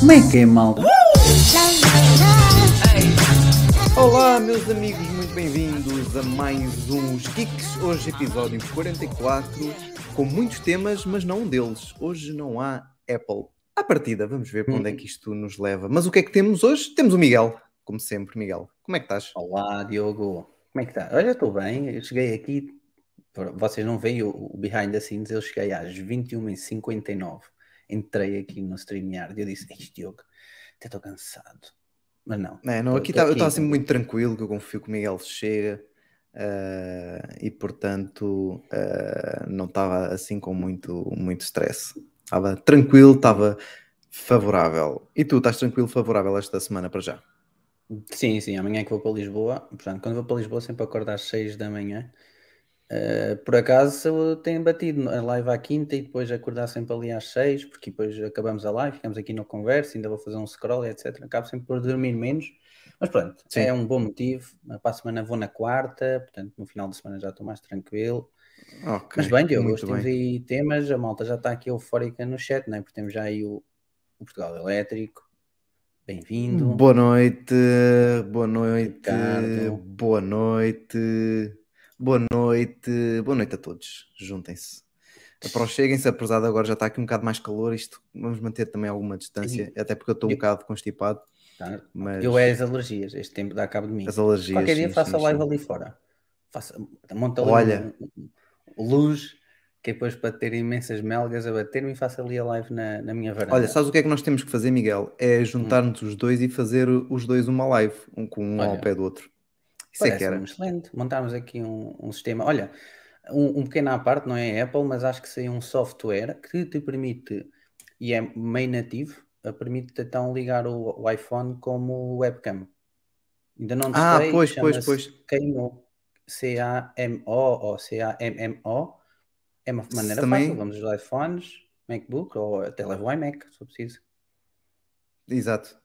Como é que é, malta? Love. Olá, meus amigos, muito bem-vindos a mais uns Geeks. Hoje, episódio 44, com muitos temas, mas não um deles. Hoje não há Apple. À partida, vamos ver para onde é que isto nos leva. Mas o que é que temos hoje? Temos o Miguel, como sempre. Miguel, como é que estás? Olá, Diogo. Como é que está? Olha, estou bem. Eu cheguei aqui. Vocês não veem o, behind the scenes. Eu cheguei às 21h59. Entrei aqui no StreamYard e eu disse: Diogo, até estou cansado. Mas não. É, não, Tô- aqui tá- eu estava sempre muito tranquilo, que eu confio que o Miguel chega ah, e, portanto, ah, não estava assim com muito, muito stress. Estava tranquilo, estava favorável. E tu, estás tranquilo, favorável esta semana para já? Sim, sim. Amanhã é que vou para Lisboa. Portanto, quando vou para Lisboa, sempre acordo às 6 da manhã. Uh, por acaso eu tenho batido a live à quinta e depois acordar sempre ali às 6, porque depois acabamos a live, ficamos aqui na conversa, ainda vou fazer um scroll, etc. Acabo sempre por dormir menos, mas pronto, Sim. é um bom motivo. Para a semana vou na quarta, portanto no final de semana já estou mais tranquilo. Ok, Mas bem, Diogo, hoje temos aí temas, a malta já está aqui eufórica no chat, não é? Porque temos já aí o, o Portugal Elétrico. Bem-vindo. Boa noite, boa noite, Ricardo. boa noite, boa noite, boa noite a todos. Juntem-se. Aproxeguem-se, apesar de agora já está aqui um bocado mais calor, isto vamos manter também alguma distância, até porque eu estou um Eu- bocado constipado, Tá? mas Eu é as alergias, este tempo dá cabo de mim. as alergias. Qualquer dia sim, faço sim, a live sim. ali fora. Faço, monta Olha. luz, que é depois para ter imensas melgas a bater-me e faço ali a live na, na minha varanda. Olha, sabes o que é que nós temos que fazer, Miguel? É juntar-nos os dois e fazer os dois uma live, um com um ao Olha. pé do outro. Isso é que era. excelente. Montarmos aqui um, um sistema. Olha, um, um pequeno à parte, não é Apple, mas acho que saiu um software que te permite, e é meio nativo, eh, permite então ligar o, o iPhone como webcam. Ainda não Ah, testei, pois, pois, pois. Camo, C-A-M-O ou C-A-M-M-O. É uma maneira também- fácil, vamos usar iPhones, MacBook ou até levo o iMac, se for preciso. Exato.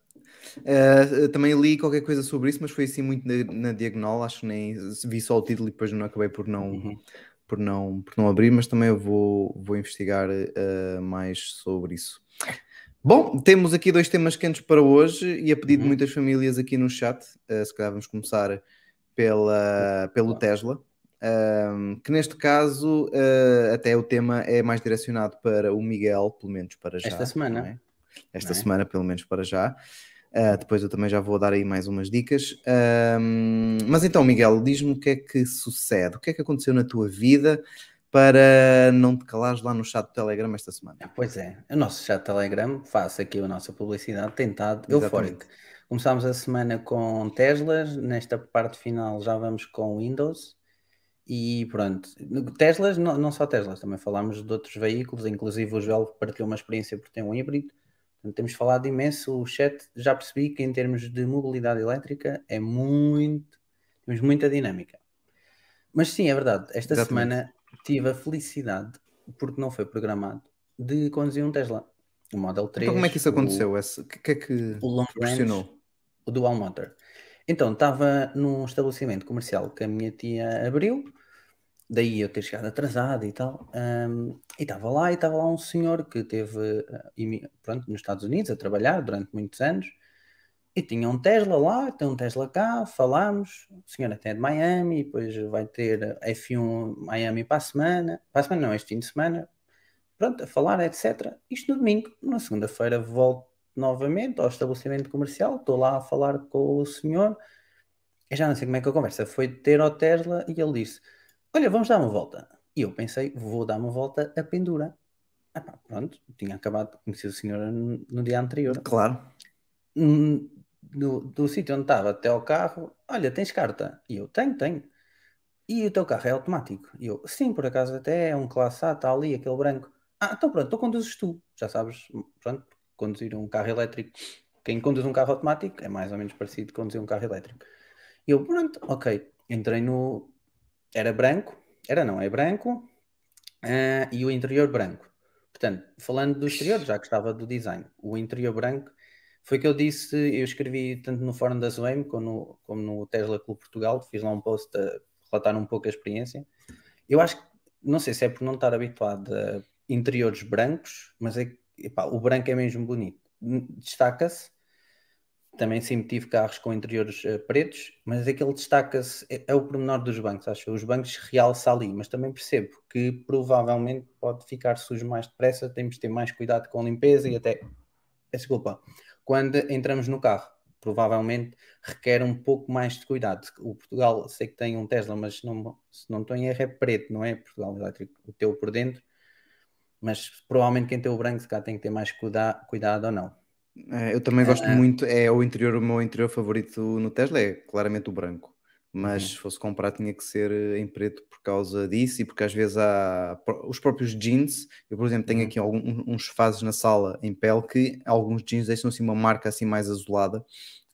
Eh, também li qualquer coisa sobre isso, mas foi assim muito na, na diagonal, acho que nem vi só o título e depois não acabei por não, Uhum. por não, por não abrir, mas também eu vou, vou investigar eh, mais sobre isso. Bom, temos aqui dois temas quentes para hoje e a pedido de Uhum. muitas famílias aqui no chat, eh, se calhar vamos começar pela, pelo Tesla, ahm, que neste caso eh, até o tema é mais direcionado para o Miguel, pelo menos para já. Esta semana. é? Esta é? semana, pelo menos para já. Ah, depois eu também já vou dar aí mais umas dicas. Ahm, mas então, Miguel, diz-me o que é que sucede, o que é que aconteceu na tua vida para não te calares lá no chat do Telegram esta semana. Pois é, o nosso chat Telegram, faço aqui a nossa publicidade, Exatamente. eufórico. Começámos a semana com Teslas, nesta parte final já vamos com Windows e pronto. Teslas, não, não só Teslas, também falámos de outros veículos, inclusive o Joel partilhou uma experiência por ter um híbrido. Portanto, temos falado imenso. O chat já percebi que em termos de mobilidade elétrica é muito, temos muita dinâmica. Mas sim, é verdade, esta Exatamente. semana tive a felicidade, porque não foi programado, de conduzir um Tesla. O Model 3. Então, como é que isso o- aconteceu? O que é que O, long range, o dual motor. Então, estava num estabelecimento comercial que a minha tia abriu, daí eu ter chegado atrasado e tal, hum, e estava lá, e estava lá um senhor que teve, eh, pronto, nos Estados Unidos a trabalhar durante muitos anos, e tinha um Tesla lá, tem um Tesla cá, falámos, o senhor até é de Miami, depois vai ter F1 Miami para a semana, para a semana não, este fim de semana, pronto, a falar, etc. Isto no domingo, na segunda-feira volto novamente ao estabelecimento comercial, estou lá a falar com o senhor, eu já não sei como é que a conversa foi ter ao Tesla e ele disse, olha, vamos dar uma volta. E eu pensei, vou dar uma volta a pendura. Ah pá, pronto, tinha acabado de conhecer o senhor no, no dia anterior. Claro. Hum, Do, do sítio onde estava até ao carro, olha, tens carta? E eu, tenho, tenho. E o teu carro é automático? E eu, sim, por acaso até é um classe A, está ali, aquele branco. Ah, então pronto, então conduzes tu. Já sabes, pronto, conduzir um carro elétrico. Quem conduz um carro automático é mais ou menos parecido com conduzir um carro elétrico. E eu, pronto, ok. Entrei no. Era branco, era não, é branco ah, e o interior branco. Portanto, falando do exterior, já que estava do design, o interior branco Foi que eu disse, eu escrevi tanto no fórum da Zoem como no, como no Tesla Clube Portugal, fiz lá um post a relatar um pouco a experiência. Eu acho que, não sei se é por não estar habituado a interiores brancos, mas é, epá, o branco é mesmo bonito. Destaca-se, também sempre tive carros com interiores uh, pretos, mas aquele destaca-se, é, é, o pormenor dos bancos, acho. Os bancos realça ali, mas também percebo que provavelmente pode ficar sujo mais depressa, temos de ter mais cuidado com a limpeza e até, desculpa, quando entramos no carro, provavelmente requer um pouco mais de cuidado. O Portugal, sei que tem um Tesla, mas não, se não estou em erro é preto, não é? Portugal Elétrico, o teu por dentro, mas provavelmente quem tem o branco se cá tem que ter mais cuida cuidado ou não. É, eu também gosto uh, muito, é o interior, o meu interior favorito no Tesla é claramente o branco. Mas uhum. se fosse comprar tinha que ser em preto por causa disso e porque às vezes há os próprios jeans. Eu, por exemplo, tenho uhum. aqui alguns, uns fases na sala em pele que alguns jeans deixam assim uma marca assim mais azulada.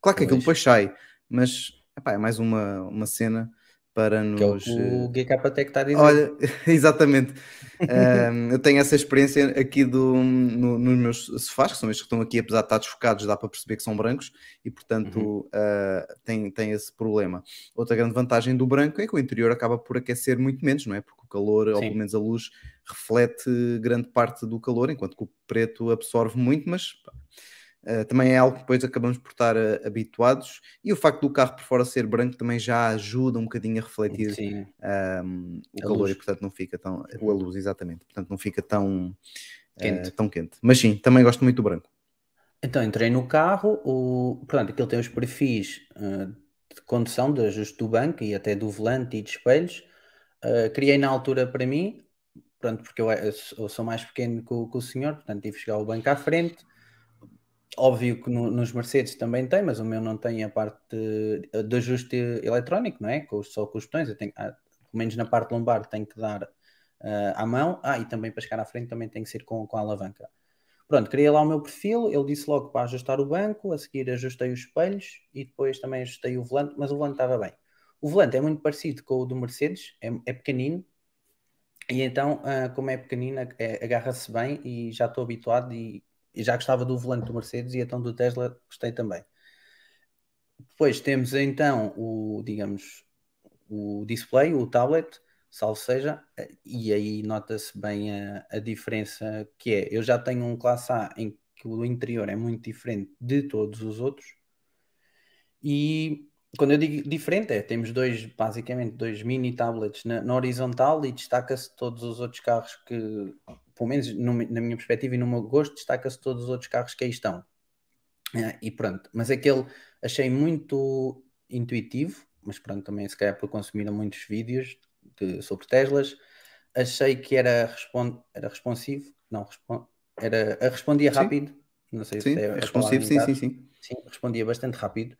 Claro que pois. aquilo depois sai, mas epá, é mais uma, uma cena para nos. Que é o, o GKTech está a dizer. Olha, exatamente. um, eu tenho essa experiência aqui do, no, nos meus sofás, que são estes que estão aqui, apesar de estar desfocados, dá para perceber que são brancos e, portanto, uhum. uh, tem, tem esse problema. Outra grande vantagem do branco é que o interior acaba por aquecer muito menos, não é? Porque o calor, Sim. ou pelo menos a luz, reflete grande parte do calor, enquanto que o preto absorve muito, mas. Uh, também é algo que depois acabamos por estar uh, habituados. E o facto do carro por fora ser branco também já ajuda um bocadinho a refletir um, o a calor luz. e portanto não fica tão a luz exatamente. Portanto não fica tão quente. Uh, tão quente. Mas sim também gosto muito do branco. Então entrei no carro o portanto aquele tem os perfis de condução de ajuste do banco e até do volante e de espelhos. Criei na altura para mim pronto porque eu, eu sou mais pequeno que o, que o senhor portanto tive que chegar o banco à frente Óbvio que no, nos Mercedes também tem, mas o meu não tem a parte de, de ajuste eletrónico, não é? Com, só com os botões, eu tenho, ah, pelo menos na parte lombar tem que dar uh, à mão. Ah, e também para chegar à frente também tem que ser com, com a alavanca. Pronto, criei lá o meu perfil, ele disse logo para ajustar o banco, a seguir ajustei os espelhos e depois também ajustei o volante, mas o volante estava bem. O volante é muito parecido com o do Mercedes, é, é pequenino, e então, uh, como é pequenino, é, agarra-se bem e já estou habituado e e já gostava do volante do Mercedes e então do Tesla gostei também. Depois temos então o, digamos, o display, o tablet, salvo seja, e aí nota-se bem a, a, diferença que é. Eu já tenho um classe A em que o interior é muito diferente de todos os outros. E quando eu digo diferente, é temos dois, basicamente, dois mini tablets na, na horizontal e destaca-se todos os outros carros que pelo menos no, na minha perspectiva e no meu gosto, destaca-se todos os outros carros que aí estão. É, e pronto, mas aquele achei muito intuitivo, mas pronto, também se calhar por consumir muitos vídeos de, sobre Teslas, achei que era, respond, era responsivo, não, respond, era, respondia sim. rápido, não sei sim, se é, responsivo, sim, sim, sim. Sim, respondia bastante rápido.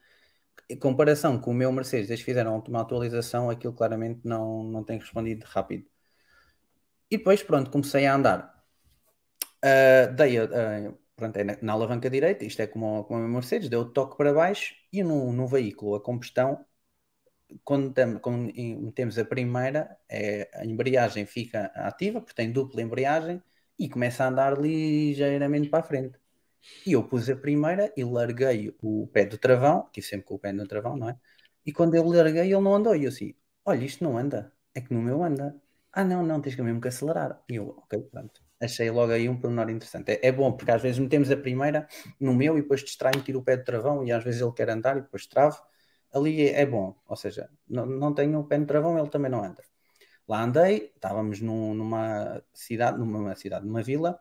Em comparação com o meu Mercedes, eles fizeram uma atualização, aquilo claramente não, não tem respondido rápido. E depois, pronto, comecei a andar. Uh, dei, uh, pronto, é na, na, alavanca direita, isto é como, como a Mercedes, deu o toque para baixo e no, no veículo a combustão, quando, tem, quando metemos a primeira, é, a embreagem fica ativa, porque tem dupla embreagem e começa a andar ligeiramente para a frente. E eu pus a primeira e larguei o pé do travão, tive sempre com o pé no travão, não é? E quando eu larguei, ele não andou. E eu assim, olha, isto não anda, é que no meu anda. Ah, não, não, tens que mesmo que acelerar. E eu, ok, pronto. Achei logo aí um pormenor interessante. É, é, bom, porque às vezes metemos a primeira no meu e depois distrai-me, tiro o pé do travão e às vezes ele quer andar e depois trave. Ali é, é bom, ou seja, não, não tenho o pé no travão, ele também não anda. Lá andei, estávamos num, numa cidade, numa cidade, numa vila,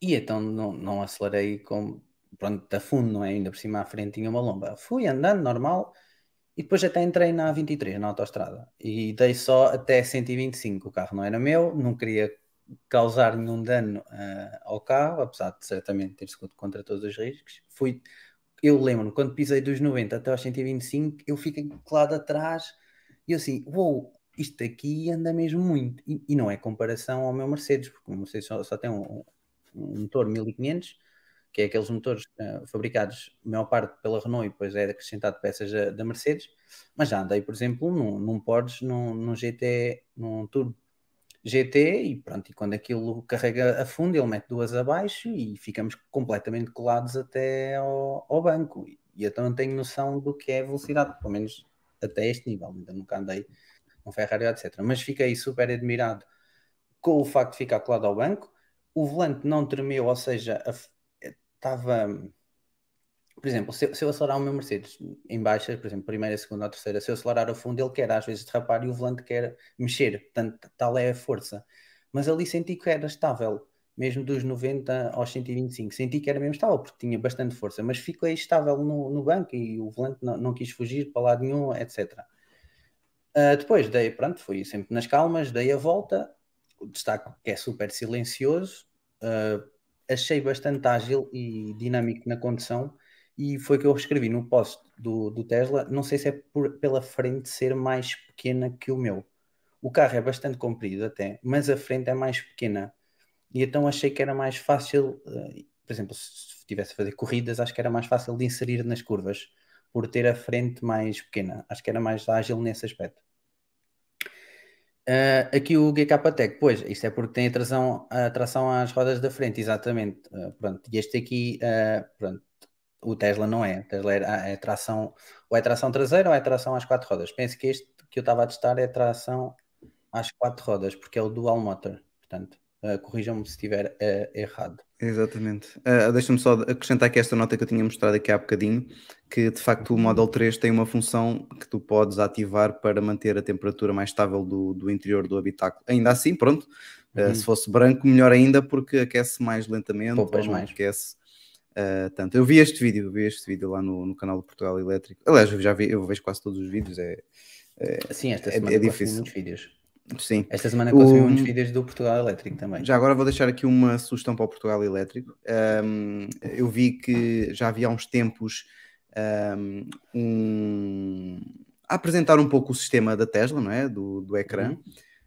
e então não, não acelerei com, pronto, a fundo, não é? Ainda por cima à frente tinha uma lomba. Fui andando normal, e depois até entrei na 23, na autostrada, e dei só até 125. O carro não era meu, não queria causar nenhum dano uh, ao carro, apesar de certamente ter sido contra todos os riscos. Fui, eu lembro-me, quando pisei dos 90 até aos 125, eu fiquei colado atrás e eu assim, uou, wow, isto aqui anda mesmo muito. E, e, não é comparação ao meu Mercedes, porque o Mercedes só, só tem um, um motor 1500 que é aqueles motores uh, fabricados, a maior parte pela Renault e depois é acrescentado peças da, da Mercedes, mas já andei, por exemplo, num, num Porsche, num, num GT, num Turbo GT e pronto, e quando aquilo carrega a fundo, ele mete duas abaixo e ficamos completamente colados até ao, ao banco. E então não tenho noção do que é velocidade, pelo menos até este nível, ainda nunca andei um Ferrari, etc. Mas fiquei super admirado com o facto de ficar colado ao banco. O volante não tremeu, ou seja, estava. Por exemplo, se, se, eu acelerar o meu Mercedes em baixa, por exemplo, primeira, segunda ou terceira, se eu acelerar o fundo, ele quer às vezes derrapar e o volante quer mexer, portanto, tal é a força. Mas ali senti que era estável, mesmo dos 90 aos 125, senti que era mesmo estável, porque tinha bastante força, mas fiquei estável no, no banco e o volante não, não quis fugir para lado nenhum, etc. Uh, depois dei, pronto, fui sempre nas calmas, dei a volta, o destaque que é super silencioso, uh, achei bastante ágil e dinâmico na condução e foi que eu escrevi no post do, do Tesla, não sei se é por, pela frente ser mais pequena que o meu. O carro é bastante comprido até, mas a frente é mais pequena. E então achei que era mais fácil, uh, por exemplo, se estivesse a fazer corridas, acho que era mais fácil de inserir nas curvas, por ter a frente mais pequena. Acho que era mais ágil nesse aspecto. Uh, aqui o GK Tech, pois, isto é porque tem tração, tração às rodas da frente, exatamente. Uh, pronto, e este aqui, uh, pronto, o Tesla não é. O Tesla é, é, tração, ou é tração traseira ou é tração às quatro rodas. Penso que este que eu estava a testar é tração às quatro rodas, porque é o dual motor. Portanto, Uh, Corrijam-me se estiver uh, errado. Exatamente. Uh, Deixa-me só acrescentar aqui esta nota que eu tinha mostrado aqui há bocadinho, que de facto o Model 3 tem uma função que tu podes ativar para manter a temperatura mais estável do, do interior do habitáculo. Ainda assim, pronto, uhum. se fosse branco, melhor ainda, porque aquece mais lentamente, Poupas mais. aquece tanto. Eu vi este vídeo, vi este vídeo lá no, no canal do Portugal Elétrico. Aliás, eu já vi, eu vejo quase todos os vídeos, é, é Sim, esta é, semana é, é difícil. muitos vídeos. Sim. Esta semana consumi o... muitos vídeos do Portugal Elétrico também. Já agora vou deixar aqui uma sugestão para o Portugal Elétrico. Um, eu vi que já havia há uns tempos um, a apresentar um pouco o sistema da Tesla, não é? Do, do ecrã. Uhum.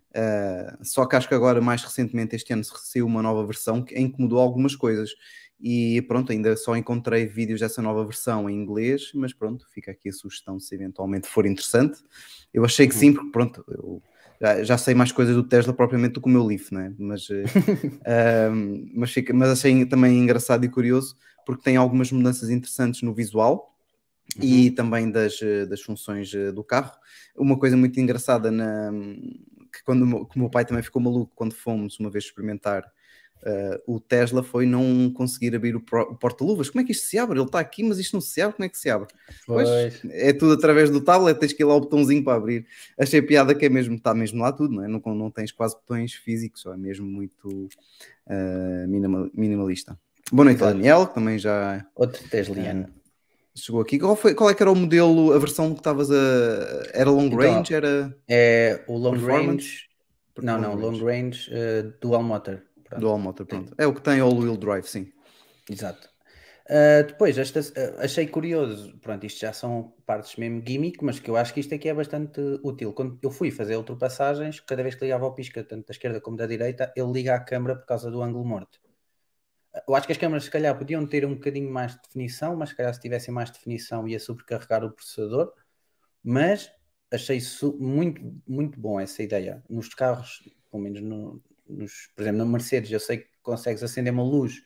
Uh, só que acho que agora, mais recentemente, este ano, se saiu uma nova versão que incomodou algumas coisas. E pronto, ainda só encontrei vídeos dessa nova versão em inglês, mas pronto, fica aqui a sugestão se eventualmente for interessante. Eu achei que uhum. sim, porque pronto, eu já, já, sei mais coisas do Tesla propriamente do que o meu Leaf, né? mas, uh, mas, fica, mas achei também engraçado e curioso porque tem algumas mudanças interessantes no visual uhum. e também das, eh, das funções eh, do carro. Uma coisa muito engraçada na, que quando que o meu pai também ficou maluco quando fomos uma vez experimentar Uh, o Tesla foi não conseguir abrir o, o porta-luvas. Como é que isto se abre? Ele está aqui, mas isto não se abre. Como é que se abre? Pois. pois. é tudo através do tablet, tens que ir lá o botãozinho para abrir. Achei piada que é mesmo, está mesmo lá tudo, não é? Não, não tens quase botões físicos, é mesmo muito uh, minimal, minimalista. Boa noite, claro. Daniel, que também já. Outro Tesliano. Uh, chegou aqui. Qual, foi, qual é que era o modelo, a versão que estavas a. Era long então, range? Era. É o long range. Não, não, long range, uh, dual motor. Pronto. Dual motor, pronto. É o que tem all-wheel drive, sim. Exato. Uh, depois, esta, uh, achei curioso, pronto, isto já são partes mesmo gimmick, mas que eu acho que isto aqui é bastante útil. Quando eu fui fazer ultrapassagens, cada vez que ligava ao pisca, tanto da esquerda como da direita, ele liga à câmara por causa do ângulo morto. Eu acho que as câmaras, se calhar, podiam ter um bocadinho mais de definição, mas se calhar se tivessem mais definição ia sobrecarregar o processador. Mas achei muito, muito bom essa ideia. Nos carros, pelo menos no, nos, por exemplo, na Mercedes, eu sei que consegues acender uma luz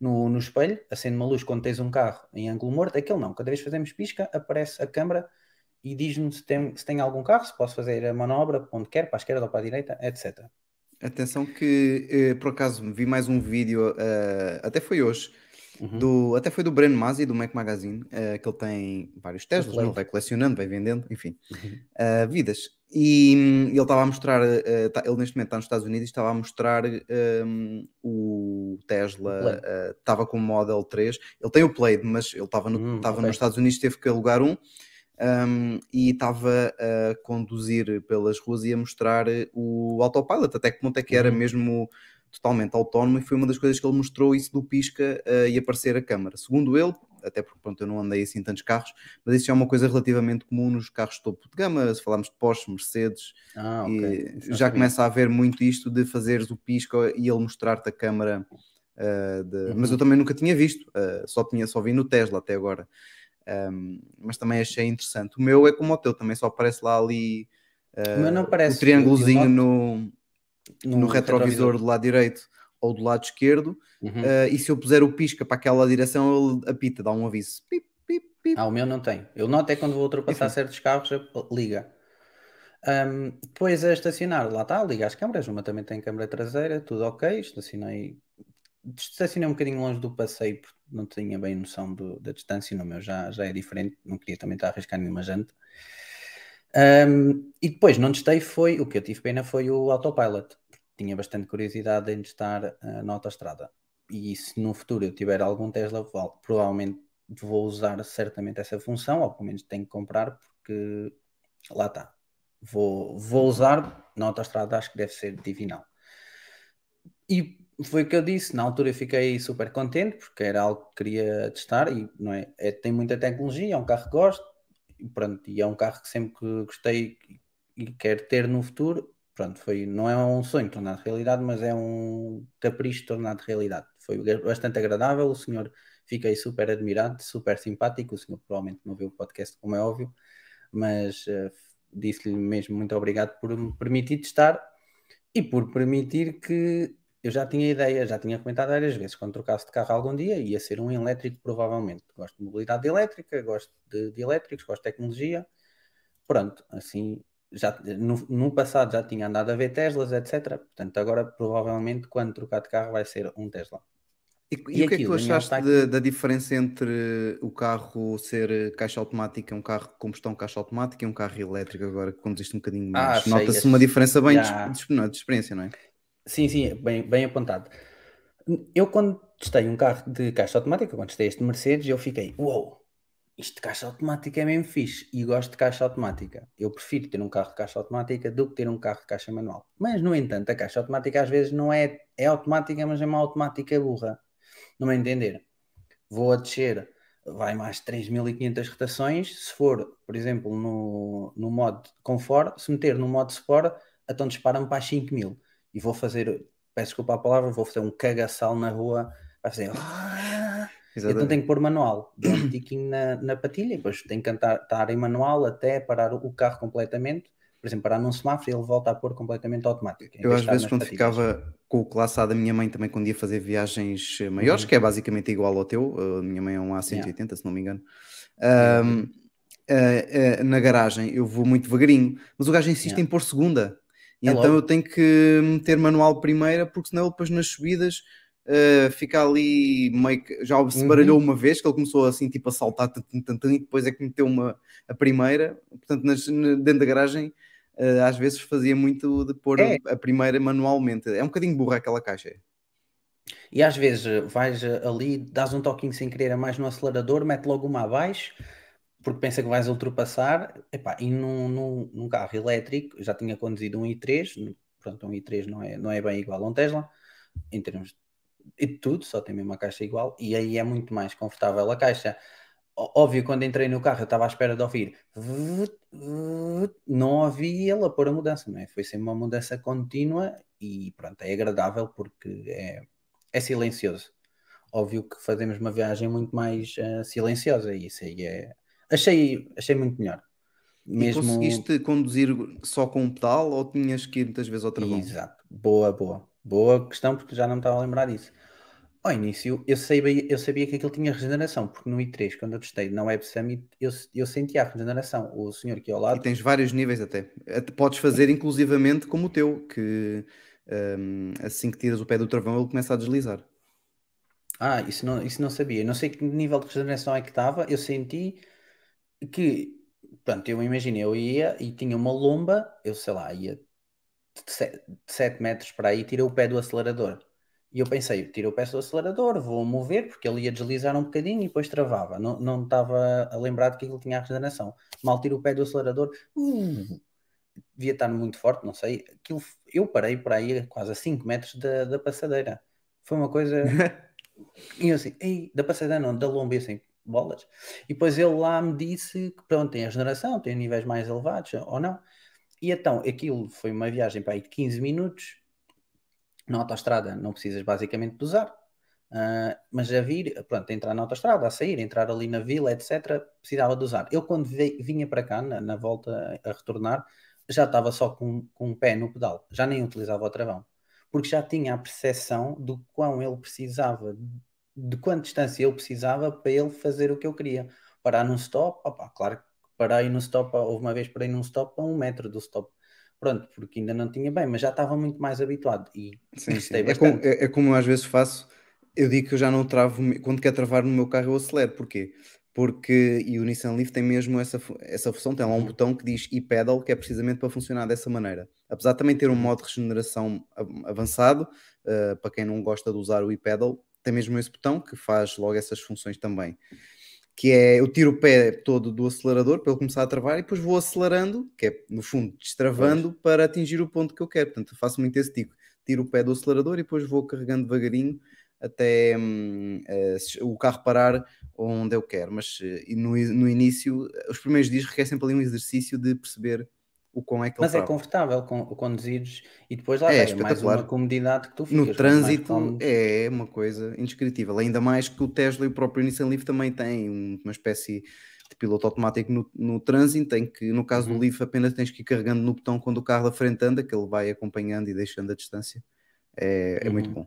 no, no espelho, acende uma luz quando tens um carro em ângulo morto, aquele não. Cada vez que fazemos pisca, aparece a câmara e diz-me se tem, se tem algum carro, se posso fazer a manobra onde quer, para a esquerda ou para a direita, etc. Atenção que, eh, por acaso, vi mais um vídeo, uh, até foi hoje, Uhum. Do, até foi do Breno Masi, do Mac Magazine, uh, que ele tem vários Teslas, ele vai colecionando, vai vendendo, enfim, uhum. uh, vidas. E ele estava a mostrar, uh, tá, ele neste momento está nos Estados Unidos e estava a mostrar um, o Tesla, estava com o Model 3, ele tem o Plaid, mas ele estava no, uhum, okay. nos Estados Unidos, teve que alugar um, um, e estava a conduzir pelas ruas e a mostrar o autopilot, até que ponto é que era uhum. mesmo totalmente autónomo e foi uma das coisas que ele mostrou isso do pisca uh, e aparecer a câmara. Segundo ele, até porque pronto, eu não andei assim tantos carros, mas isso é uma coisa relativamente comum nos carros topo de gama, se falarmos de Porsche, Mercedes, ah, okay. já começa a haver muito isto de fazeres o pisca e ele mostrar-te a câmara. Uh, de... uhum. Mas eu também nunca tinha visto, uh, só, tinha, só vi no Tesla até agora. Um, mas também achei interessante. O meu é como o teu, também só aparece lá ali uh, o, não parece, o triângulozinho no no, retrovisor, do lado direito ou do lado esquerdo, Uhum. uh, e se eu puser o pisca para aquela direção, ele apita, dá um aviso. Pip, pip, pip. Ah, o meu não tem. Eu noto é quando vou ultrapassar Enfim. certos carros, liga. Ahm, depois a estacionar, lá está, liga as câmaras, uma também tem câmara traseira, tudo ok, estacionei, estacionei um bocadinho longe do passeio, porque não tinha bem noção do- da distância, no meu já, já é diferente, não queria também estar a arriscar nenhuma janta. Ahm, e depois, não testei, foi, o que eu tive pena foi o autopilot, tinha bastante curiosidade em testar ah, na autoestrada. E se no futuro eu tiver algum Tesla, provavelmente vou usar certamente essa função, ou pelo menos tenho que comprar, porque lá está. Vou, vou usar na autoestrada, acho que deve ser divinal. E foi o que eu disse, na altura eu fiquei super contente, porque era algo que queria testar e não é, é- tem muita tecnologia, é um carro que gosto, e pronto, e é um carro que sempre gostei e quero ter no futuro. Pronto, foi, não é um sonho tornado realidade, mas é um capricho tornado realidade. Foi bastante agradável, o senhor fiquei super admirado, super simpático. O senhor provavelmente não viu o podcast, como é óbvio, mas eh, disse-lhe mesmo muito obrigado por me permitir testar e por permitir que eu já tinha ideia, já tinha comentado várias vezes, quando trocasse de carro algum dia, ia ser um elétrico, provavelmente. Gosto de mobilidade elétrica, gosto de, de elétricos, gosto de tecnologia. Pronto, assim, já, no, no passado já tinha andado a ver Teslas, etc. Portanto, agora provavelmente quando trocar de carro vai ser um Tesla. E, e E o que é que tu achaste está de- da diferença entre o carro ser caixa automática, um carro de combustão caixa automática e um carro elétrico agora que conduziste um bocadinho Ah, mais? achei Nota-se uma diferença bem de, Já. de- de experiência, não é? Sim, sim, bem, bem apontado. Eu quando testei um carro de caixa automática, quando testei este Mercedes, eu fiquei, uou, isto de caixa automática é mesmo fixe e gosto de caixa automática. Eu prefiro ter um carro de caixa automática do que ter um carro de caixa manual. Mas, no entanto, a caixa automática às vezes não é, é automática, mas é uma automática burra. Não me entender. Vou a descer, vai mais 3.500 rotações. Se for, por exemplo, no, no modo Comfort, se meter no modo Sport, então dispara-me para as 5.000. E vou fazer, peço desculpa a palavra, vou fazer um cagaçal na rua, vai fazer. "Ah". Então Exatamente. tenho que pôr manual, dou um tiquinho na, na patilha, e depois tenho que cantar- estar em manual até parar o, carro completamente. Por exemplo, parar num semáforo e ele volta a pôr completamente automático. Eu às vezes quando patilhas. ficava com o classe A da minha mãe também quando ia fazer viagens eh, maiores, Uhum. que é basicamente igual ao teu, a minha mãe é um A180 se não me engano, Ahm, eh, eh, na garagem eu vou muito devagarinho, mas o gajo insiste Yeah. em pôr segunda, e É então logo. eu tenho que meter manual primeira, porque senão depois nas subidas eh, fica ali meio que já se Uhum. baralhou uma vez, que ele começou assim tipo a saltar tum, e depois é que meteu uma, a primeira, portanto nas- na- dentro da garagem Uh, às vezes fazia muito de pôr É. a primeira manualmente. É um bocadinho burra aquela caixa. E às vezes eh, vais ali, dás um toquinho sem querer a mais no acelerador, mete logo uma abaixo, porque pensa que vais ultrapassar. Epá, e num, num, num carro elétrico, já tinha conduzido um i3, pronto, um i3 não é, não é bem igual a um Tesla, em termos de tudo, só tem mesmo uma caixa igual, e aí é muito mais confortável a caixa. Óbvio, quando entrei no carro, eu estava à espera de ouvir, não ouvi ele a pôr a mudança, não é? Foi sempre uma mudança contínua e pronto, é agradável porque é, é silencioso. Óbvio que fazemos uma viagem muito mais eh, silenciosa e isso aí é. Achei, achei muito melhor. E Mesmo. conseguiste conduzir só com um pedal ou tinhas que ir muitas vezes ao travão? Exato. Boa, boa. Boa questão, porque já não me estava a lembrar disso. Ao início, eu sabia, eu sabia que aquilo tinha regeneração, porque no i3, quando eu testei na Web Summit, eu, eu sentia a regeneração. O senhor aqui ao E lado, tens vários níveis até. Podes fazer inclusivamente como o teu, que hum, assim que tiras o pé do travão ele começa a deslizar. Ah, isso não, isso não sabia. Não sei que nível de regeneração é que estava. Eu senti que, pronto, eu imagino, eu ia e tinha uma lomba, eu sei lá, ia 7 metros para aí, tirei o pé do acelerador. E eu pensei, tiro o pé do acelerador, vou mover, porque ele ia deslizar um bocadinho e depois travava. Não, não estava a lembrar de que aquilo tinha a regeneração. Mal tiro o pé do acelerador, uh, devia estar muito forte, não sei. Aquilo, eu parei por aí quase a 5 metros da, da passadeira. Foi uma coisa. E eu assim, Ei, da passadeira não, da lomba, e assim, bolas. E depois ele lá me disse que pronto, tem a regeneração, tem níveis mais elevados ou não. E então, aquilo foi uma viagem para aí de 15 minutos. Na autoestrada não precisas basicamente de usar. Ah, mas a vir, pronto, a entrar na autoestrada, a sair, entrar ali na vila, etc., precisava de usar. Eu quando vi- vinha para cá, na, na volta a retornar, já estava só com, com um pé no pedal, já nem utilizava o travão, porque já tinha a percepção do quão ele precisava, de quanta distância ele precisava para ele fazer o que eu queria. Parar num stop, opa, claro que parei no stop, houve uma vez parei num stop a um metro do stop. Pronto, porque ainda não tinha bem, mas já estava muito mais habituado e Sim, sim. É, como, é, é como eu às vezes faço, eu digo que eu já não travo, quando quero travar no meu carro eu acelero, porquê? Porque, e o Nissan Leaf tem mesmo essa, essa função, tem lá um Uhum. botão que diz e-pedal, que é precisamente para funcionar dessa maneira. Apesar de também ter um Uhum. modo de regeneração av- avançado, uh, para quem não gosta de usar o e-pedal, tem mesmo esse botão que faz logo essas funções também. Que é, eu tiro o pé todo do acelerador para ele começar a travar e depois vou acelerando, que é no fundo destravando para atingir o ponto que eu quero. Portanto, faço muito esse tipo. Tiro o pé do acelerador e depois vou carregando devagarinho até hum, eh, se- o carro parar onde eu quero. Mas eh, e no, no início, os primeiros dias requer sempre ali um exercício de perceber o quão é que ele Mas é trava. confortável com, conduzires e depois lá É está, é mais uma comodidade que tu ficas. No mais trânsito é uma coisa indescritível, ainda mais que o Tesla e o próprio Nissan Leaf também têm um- uma espécie de piloto automático no, no trânsito, em que no caso Uhum. do Leaf apenas tens que ir carregando no botão quando o carro da frente anda, que ele vai acompanhando e deixando a distância. É, é muito Uhum. bom.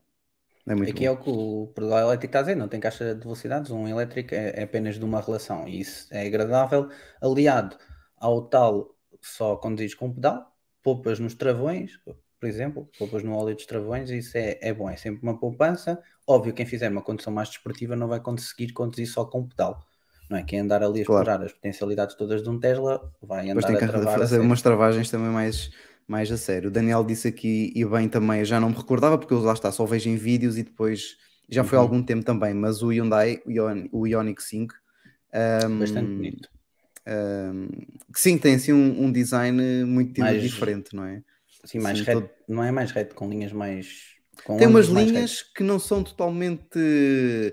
É muito Aqui bom. é o que o pedal elétrico está a dizer, não tem caixa de velocidades, um elétrico é, é apenas de uma relação e isso é agradável, aliado ao tal só conduzires com pedal, poupas nos travões, por exemplo, poupas no óleo dos travões, isso é, é bom, é sempre uma poupança. Óbvio, quem fizer uma condução mais desportiva não vai conseguir conduzir só com pedal, não é? Quem andar ali a Claro. explorar as potencialidades todas de um Tesla vai Depois andar tem a que fazer umas travagens também mais, mais a sério. O Daniel disse aqui, e bem também, eu já não me recordava, porque eu lá está, só vejo em vídeos e depois já foi há Uhum. algum tempo também, mas o Hyundai, o Ion- o Ioniq 5, Bastante hum, bonito. Que sim, tem assim um, um design muito Mais- diferente, não é? Assim, mais sim, reto, todo- não é mais reto, com linhas mais. Com Tem umas linhas retos. que não são totalmente, eh,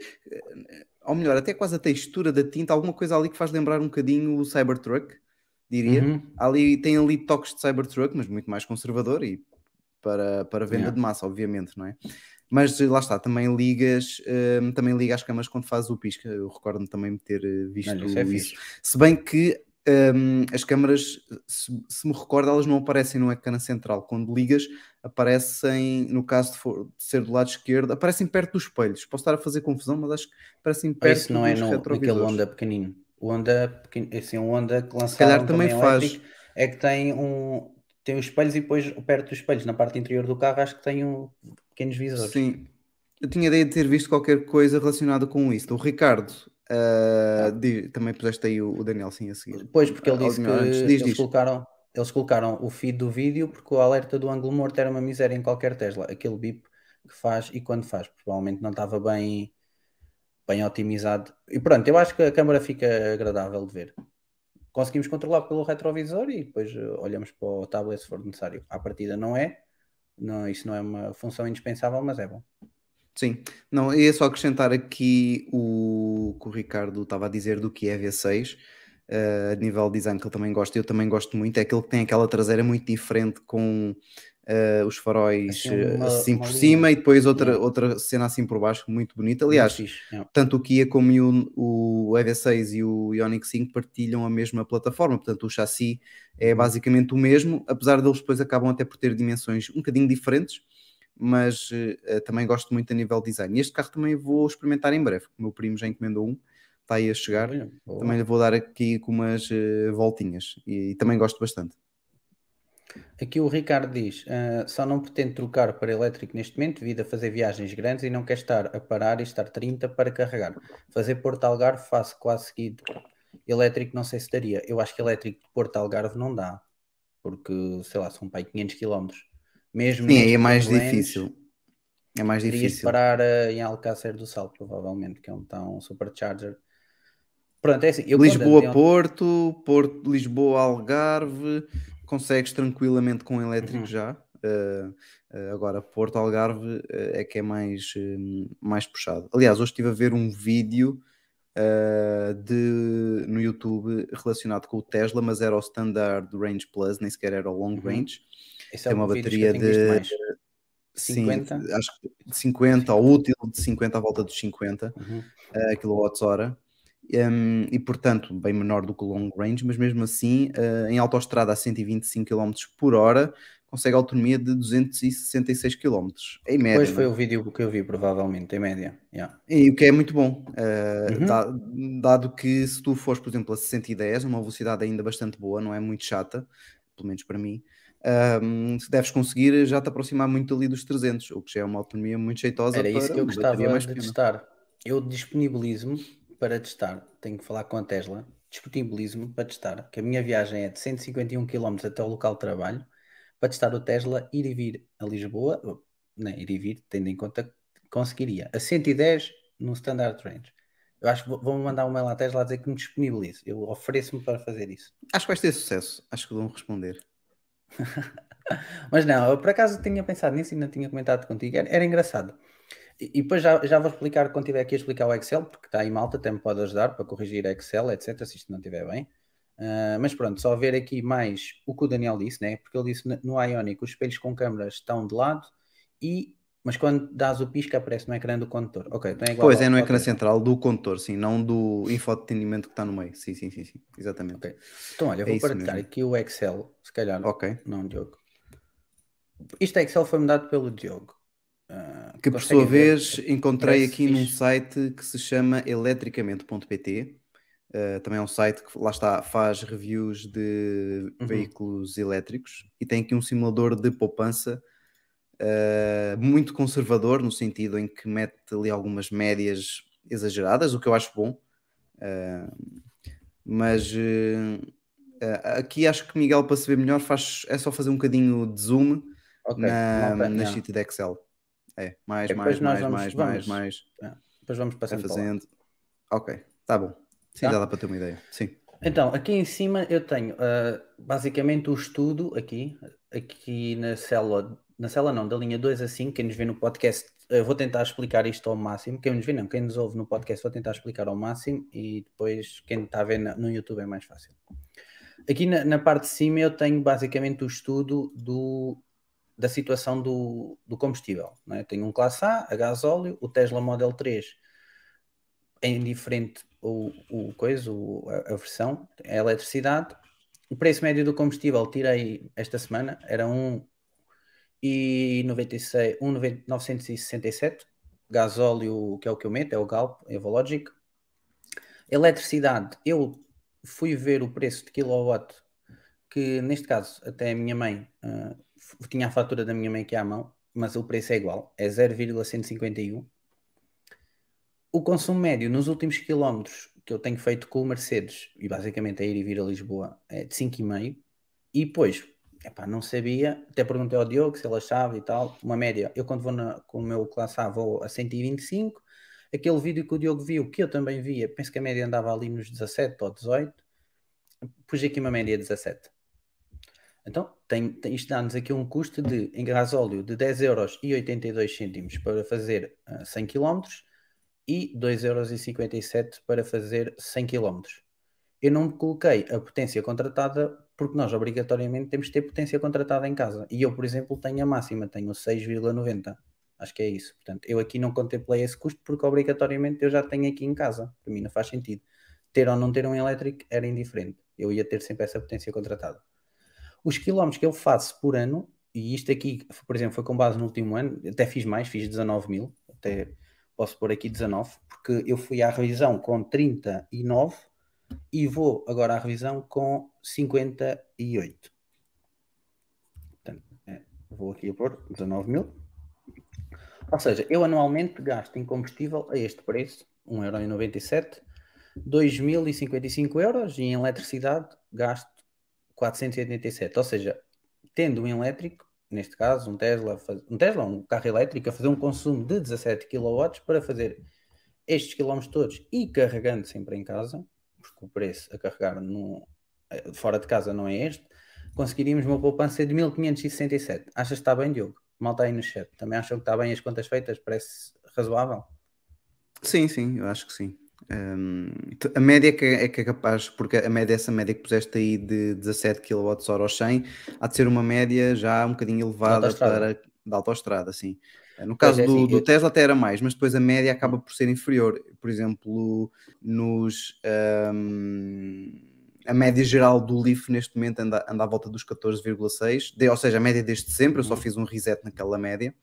ou melhor, até quase a textura da tinta, alguma coisa ali que faz lembrar um bocadinho o Cybertruck, diria. Uhum. Ali tem ali toques de Cybertruck, mas muito mais conservador e para, para venda Yeah. de massa, obviamente, não é? Mas eh, lá está, também ligas, hum, também liga as câmaras quando fazes o pisca. Eu recordo-me também de ter eh, visto Olha, isso é isso. Se bem que hum, as câmaras, se, se me recordo, elas não aparecem no ecrã central. Quando ligas, aparecem, no caso de, for- de ser do lado esquerdo, aparecem perto dos espelhos. Posso estar a fazer confusão, mas acho que aparecem perto isso não é no, naquele. Honda pequenino. O Honda, pequeno, assim, um Honda que lançaram calhar também também faz. elétrico, é que tem um tem os espelhos e depois perto dos espelhos, na parte interior do carro, acho que tem um pequenos visores. Sim, eu tinha ideia de ter visto qualquer coisa relacionada com isso. O Ricardo, di- também puseste aí o, o Daniel sim a seguir. Depois, porque ele Ah, disse que antes, diz, eles diz. colocaram, eles colocaram o feed do vídeo porque o alerta do ângulo morto era uma miséria em qualquer Tesla. Aquele bip que faz e quando faz, provavelmente não estava bem, bem otimizado. E pronto, eu acho que a câmera fica agradável de ver. Conseguimos controlar pelo retrovisor e depois eh, olhamos para o tablet se for necessário. À partida não é, não, isso não é uma função indispensável, mas é bom. Sim, não, ia só acrescentar aqui o que o Ricardo estava a dizer do que é V6, eh, a nível de design que ele também gosta, eu também gosto muito, é aquele que tem aquela traseira muito diferente com eh, os faróis Assim, uma- assim por linha. cima e depois outra, Yeah. outra cena assim por baixo, muito bonita. Aliás, é. tanto o Kia como o, o EV6 e o Ioniq 5 partilham a mesma plataforma, portanto o chassi é Uhum. basicamente o mesmo, apesar deles depois acabam até por ter dimensões um bocadinho diferentes, mas eh, também gosto muito a nível design. E este carro também vou experimentar em breve, o meu primo já encomendou um, está aí a chegar, também lhe vou dar aqui com umas eh, voltinhas e, e também gosto bastante. Aqui o Ricardo diz: "Ah, só não pretendo trocar para elétrico neste momento, devido a fazer viagens grandes e não quer estar a parar e estar 30 para carregar. Fazer Porto Algarve faço quase seguido. Elétrico não sei se daria. Eu acho que elétrico de Porto Algarve não dá, porque sei lá, são aí 500 km. Mesmo Sim, aí é mais difícil. É mais difícil. parar ah, em Alcácer do Sal, provavelmente, que é um supercharger. Pronto, é assim. Lisboa, Porto, Porto, Lisboa, Algarve, consegues tranquilamente com elétrico Uhum. já. Uh, uh, agora, Porto Algarve uh, é que é mais, mais puxado. Aliás, hoje estive a ver um vídeo de, no YouTube relacionado com o Tesla, mas era o Standard Range Plus, nem sequer era o Long Uhum. Range. Esse é uma bateria de- mais. Sim, 50? acho que de 50, ou útil de 50 à volta dos 50 Uhum. uh, kWh um, e portanto bem menor do que o long range, mas mesmo assim uh, em autoestrada a 125 km por hora consegue autonomia de 266 km em média. Depois foi né? o vídeo que eu vi, provavelmente, em média. Yeah. E o que é muito bom, uh, Uhum. da- dado que se tu fores, por exemplo, a 60 uma velocidade ainda bastante boa, não é muito chata, pelo menos para mim, um, se deves conseguir já te aproximar muito ali dos 300, o que já é uma autonomia muito jeitosa Era isso que eu gostava de testar. Eu disponibilizo-me para testar. Tenho que falar com a Tesla. Disponibilizo-me para testar. Que a minha viagem é de 151 km até o local de trabalho. Para testar o Tesla, ir e vir a Lisboa. Não, ir e vir, tendo em conta que conseguiria. A 110 no Standard Range. Eu acho que vou- vão mandar um mail à Tesla a dizer que me disponibilize. Eu ofereço-me para fazer isso. Acho que vais ter sucesso, acho que vão responder. Mas não, eu por acaso tinha pensado nisso e não tinha comentado contigo. Era, era engraçado. E, e depois já, já vou explicar quando tiver aqui a explicar o Excel, porque está aí malta, até me pode ajudar para corrigir Excel, etc. Se isto não estiver bem. Ah, mas pronto, só ver aqui mais o que o Daniel disse, né? Porque ele disse no- Ionic os espelhos com câmaras estão de lado e. Mas quando dás o pisca aparece no ecrã do condutor. Ok, então é igual. Pois é, no ecrã central do condutor, sim, não do infodetenimento que está no meio. Sim, sim, sim, sim, exatamente. Ok. Então olha, eu É vou isso partilhar aqui o Excel, se calhar. Ok. Não, Diogo. Isto Excel foi-me dado pelo Diogo. Ah, Que por sua ver? vez encontrei Parece aqui num fixe. site que se chama eletricamente.pt. Uh, também é um site que lá está, faz reviews de Uhum. veículos elétricos e tem aqui um simulador de poupança uh, muito conservador, no sentido em que mete ali algumas médias exageradas, o que eu acho bom. Mas aqui acho que Miguel, para se ver melhor, faz, é só fazer um bocadinho de zoom Ok, na, na sheet de Excel. É, mais, É, mais, mais, vamos- mais, vamos. mais, mais. Depois vamos passando lá. fazendo. Ok, tá bom. Sim, Tá? já dá para ter uma ideia. Sim. Então, aqui em cima eu tenho ah, basicamente o estudo aqui, aqui na célula, na célula não, da linha 2 a 5, quem nos vê no podcast, eu vou tentar explicar isto ao máximo, quem nos vê não, quem nos ouve no podcast vou tentar explicar ao máximo e depois quem está a ver no YouTube é mais fácil. Aqui na, na parte de cima eu tenho basicamente o estudo do, da situação do, do combustível. não é? Tenho um classe A, a gasóleo, o Tesla Model 3 é indiferente o, o coisa, o- a, a versão, a eletricidade. O preço médio do combustível tirei esta semana, era 1,96 1,967. Gasóleo, que é o que eu meto, é o Galp, Evologic. Eletricidade, eu fui ver o preço de kilowatt, que neste caso até a minha mãe, f- tinha a fatura da minha mãe aqui à mão, mas o preço é igual, é 0,151 o consumo médio nos últimos quilómetros que eu tenho feito com o Mercedes, e basicamente é ir e vir a Lisboa, é de 5,5. E depois, não sabia, até perguntei ao Diogo se ele achava e tal, uma média. Eu quando vou na- com o meu classe A vou a 125. Aquele vídeo que o Diogo viu, que eu também via, penso que a média andava ali nos 17 ou 18. Pus aqui uma média de 17. Então, tem, tem- isto dá-nos aqui um custo de, em gasóleo de 10,82€ para fazer ah, 100 km e 2,57€ para fazer 100 km. Eu não coloquei a potência contratada porque nós obrigatoriamente temos de ter potência contratada em casa. E eu, por exemplo, tenho a máxima, tenho 6,90. Acho que é isso. Portanto, eu aqui não contemplei esse custo porque obrigatoriamente eu já tenho aqui em casa. Para mim não faz sentido. Ter ou não ter um elétrico era indiferente. Eu ia ter sempre essa potência contratada. Os quilómetros que eu faço por ano, e isto aqui, por exemplo, foi com base no último ano, até fiz mais, fiz 19 mil, até posso pôr aqui 19, porque eu fui à revisão com 39 e vou agora à revisão com 58. Portanto, é, vou aqui a pôr 19 mil. Ou seja, eu anualmente gasto em combustível a este preço, 1,97€, 2.055 euros e em eletricidade gasto 487. Ou seja, tendo um elétrico, neste caso um Tesla, um Tesla, um carro elétrico, a fazer um consumo de 17 kW para fazer estes quilómetros todos e carregando sempre em casa, porque o preço a carregar no, eh, fora de casa não é este, conseguiríamos uma poupança de 1567. Achas que está bem, Diogo? Malta aí no chat. Também acham que está bem as contas feitas? Parece razoável? Sim, sim, eu acho que sim. T- a média que é, é que é capaz, porque a média, essa média que puseste aí de 17 kWh aos 100, há de ser uma média já um bocadinho elevada autoestrada. para da autoestrada, sim. No caso é, do, do eu- Tesla até era mais, mas depois a média acaba por ser inferior. Por exemplo, nos ahm, a média geral do Leaf neste momento anda, anda à volta dos 14,6, de- ou seja, a média desde sempre, eu só Uhum. fiz um reset naquela média.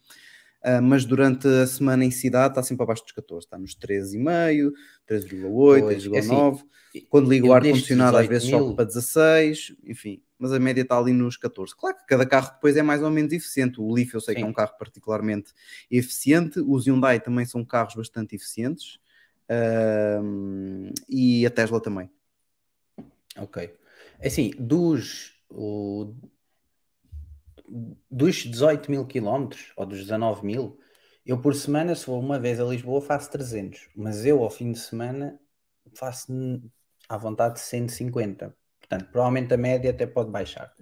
Ah, mas durante a semana em cidade está sempre abaixo dos 14, está nos 13,5, 13,8, Pois, é 13,9. Quando ligo o ar-condicionado, às vezes 18 sobe para 16, enfim, mas a média está ali nos 14. Claro que cada carro depois é mais ou menos eficiente. O Leaf eu sei que é Sim. um carro particularmente eficiente, os Hyundai também são carros bastante eficientes ahm, e a Tesla também. Ok. É Assim, dos, o- dos 18 mil quilómetros, ou dos 19 mil, eu por semana, se for uma vez a Lisboa, faço 300. Mas eu, ao fim de semana, faço à vontade 150. Portanto, provavelmente a média até pode baixar.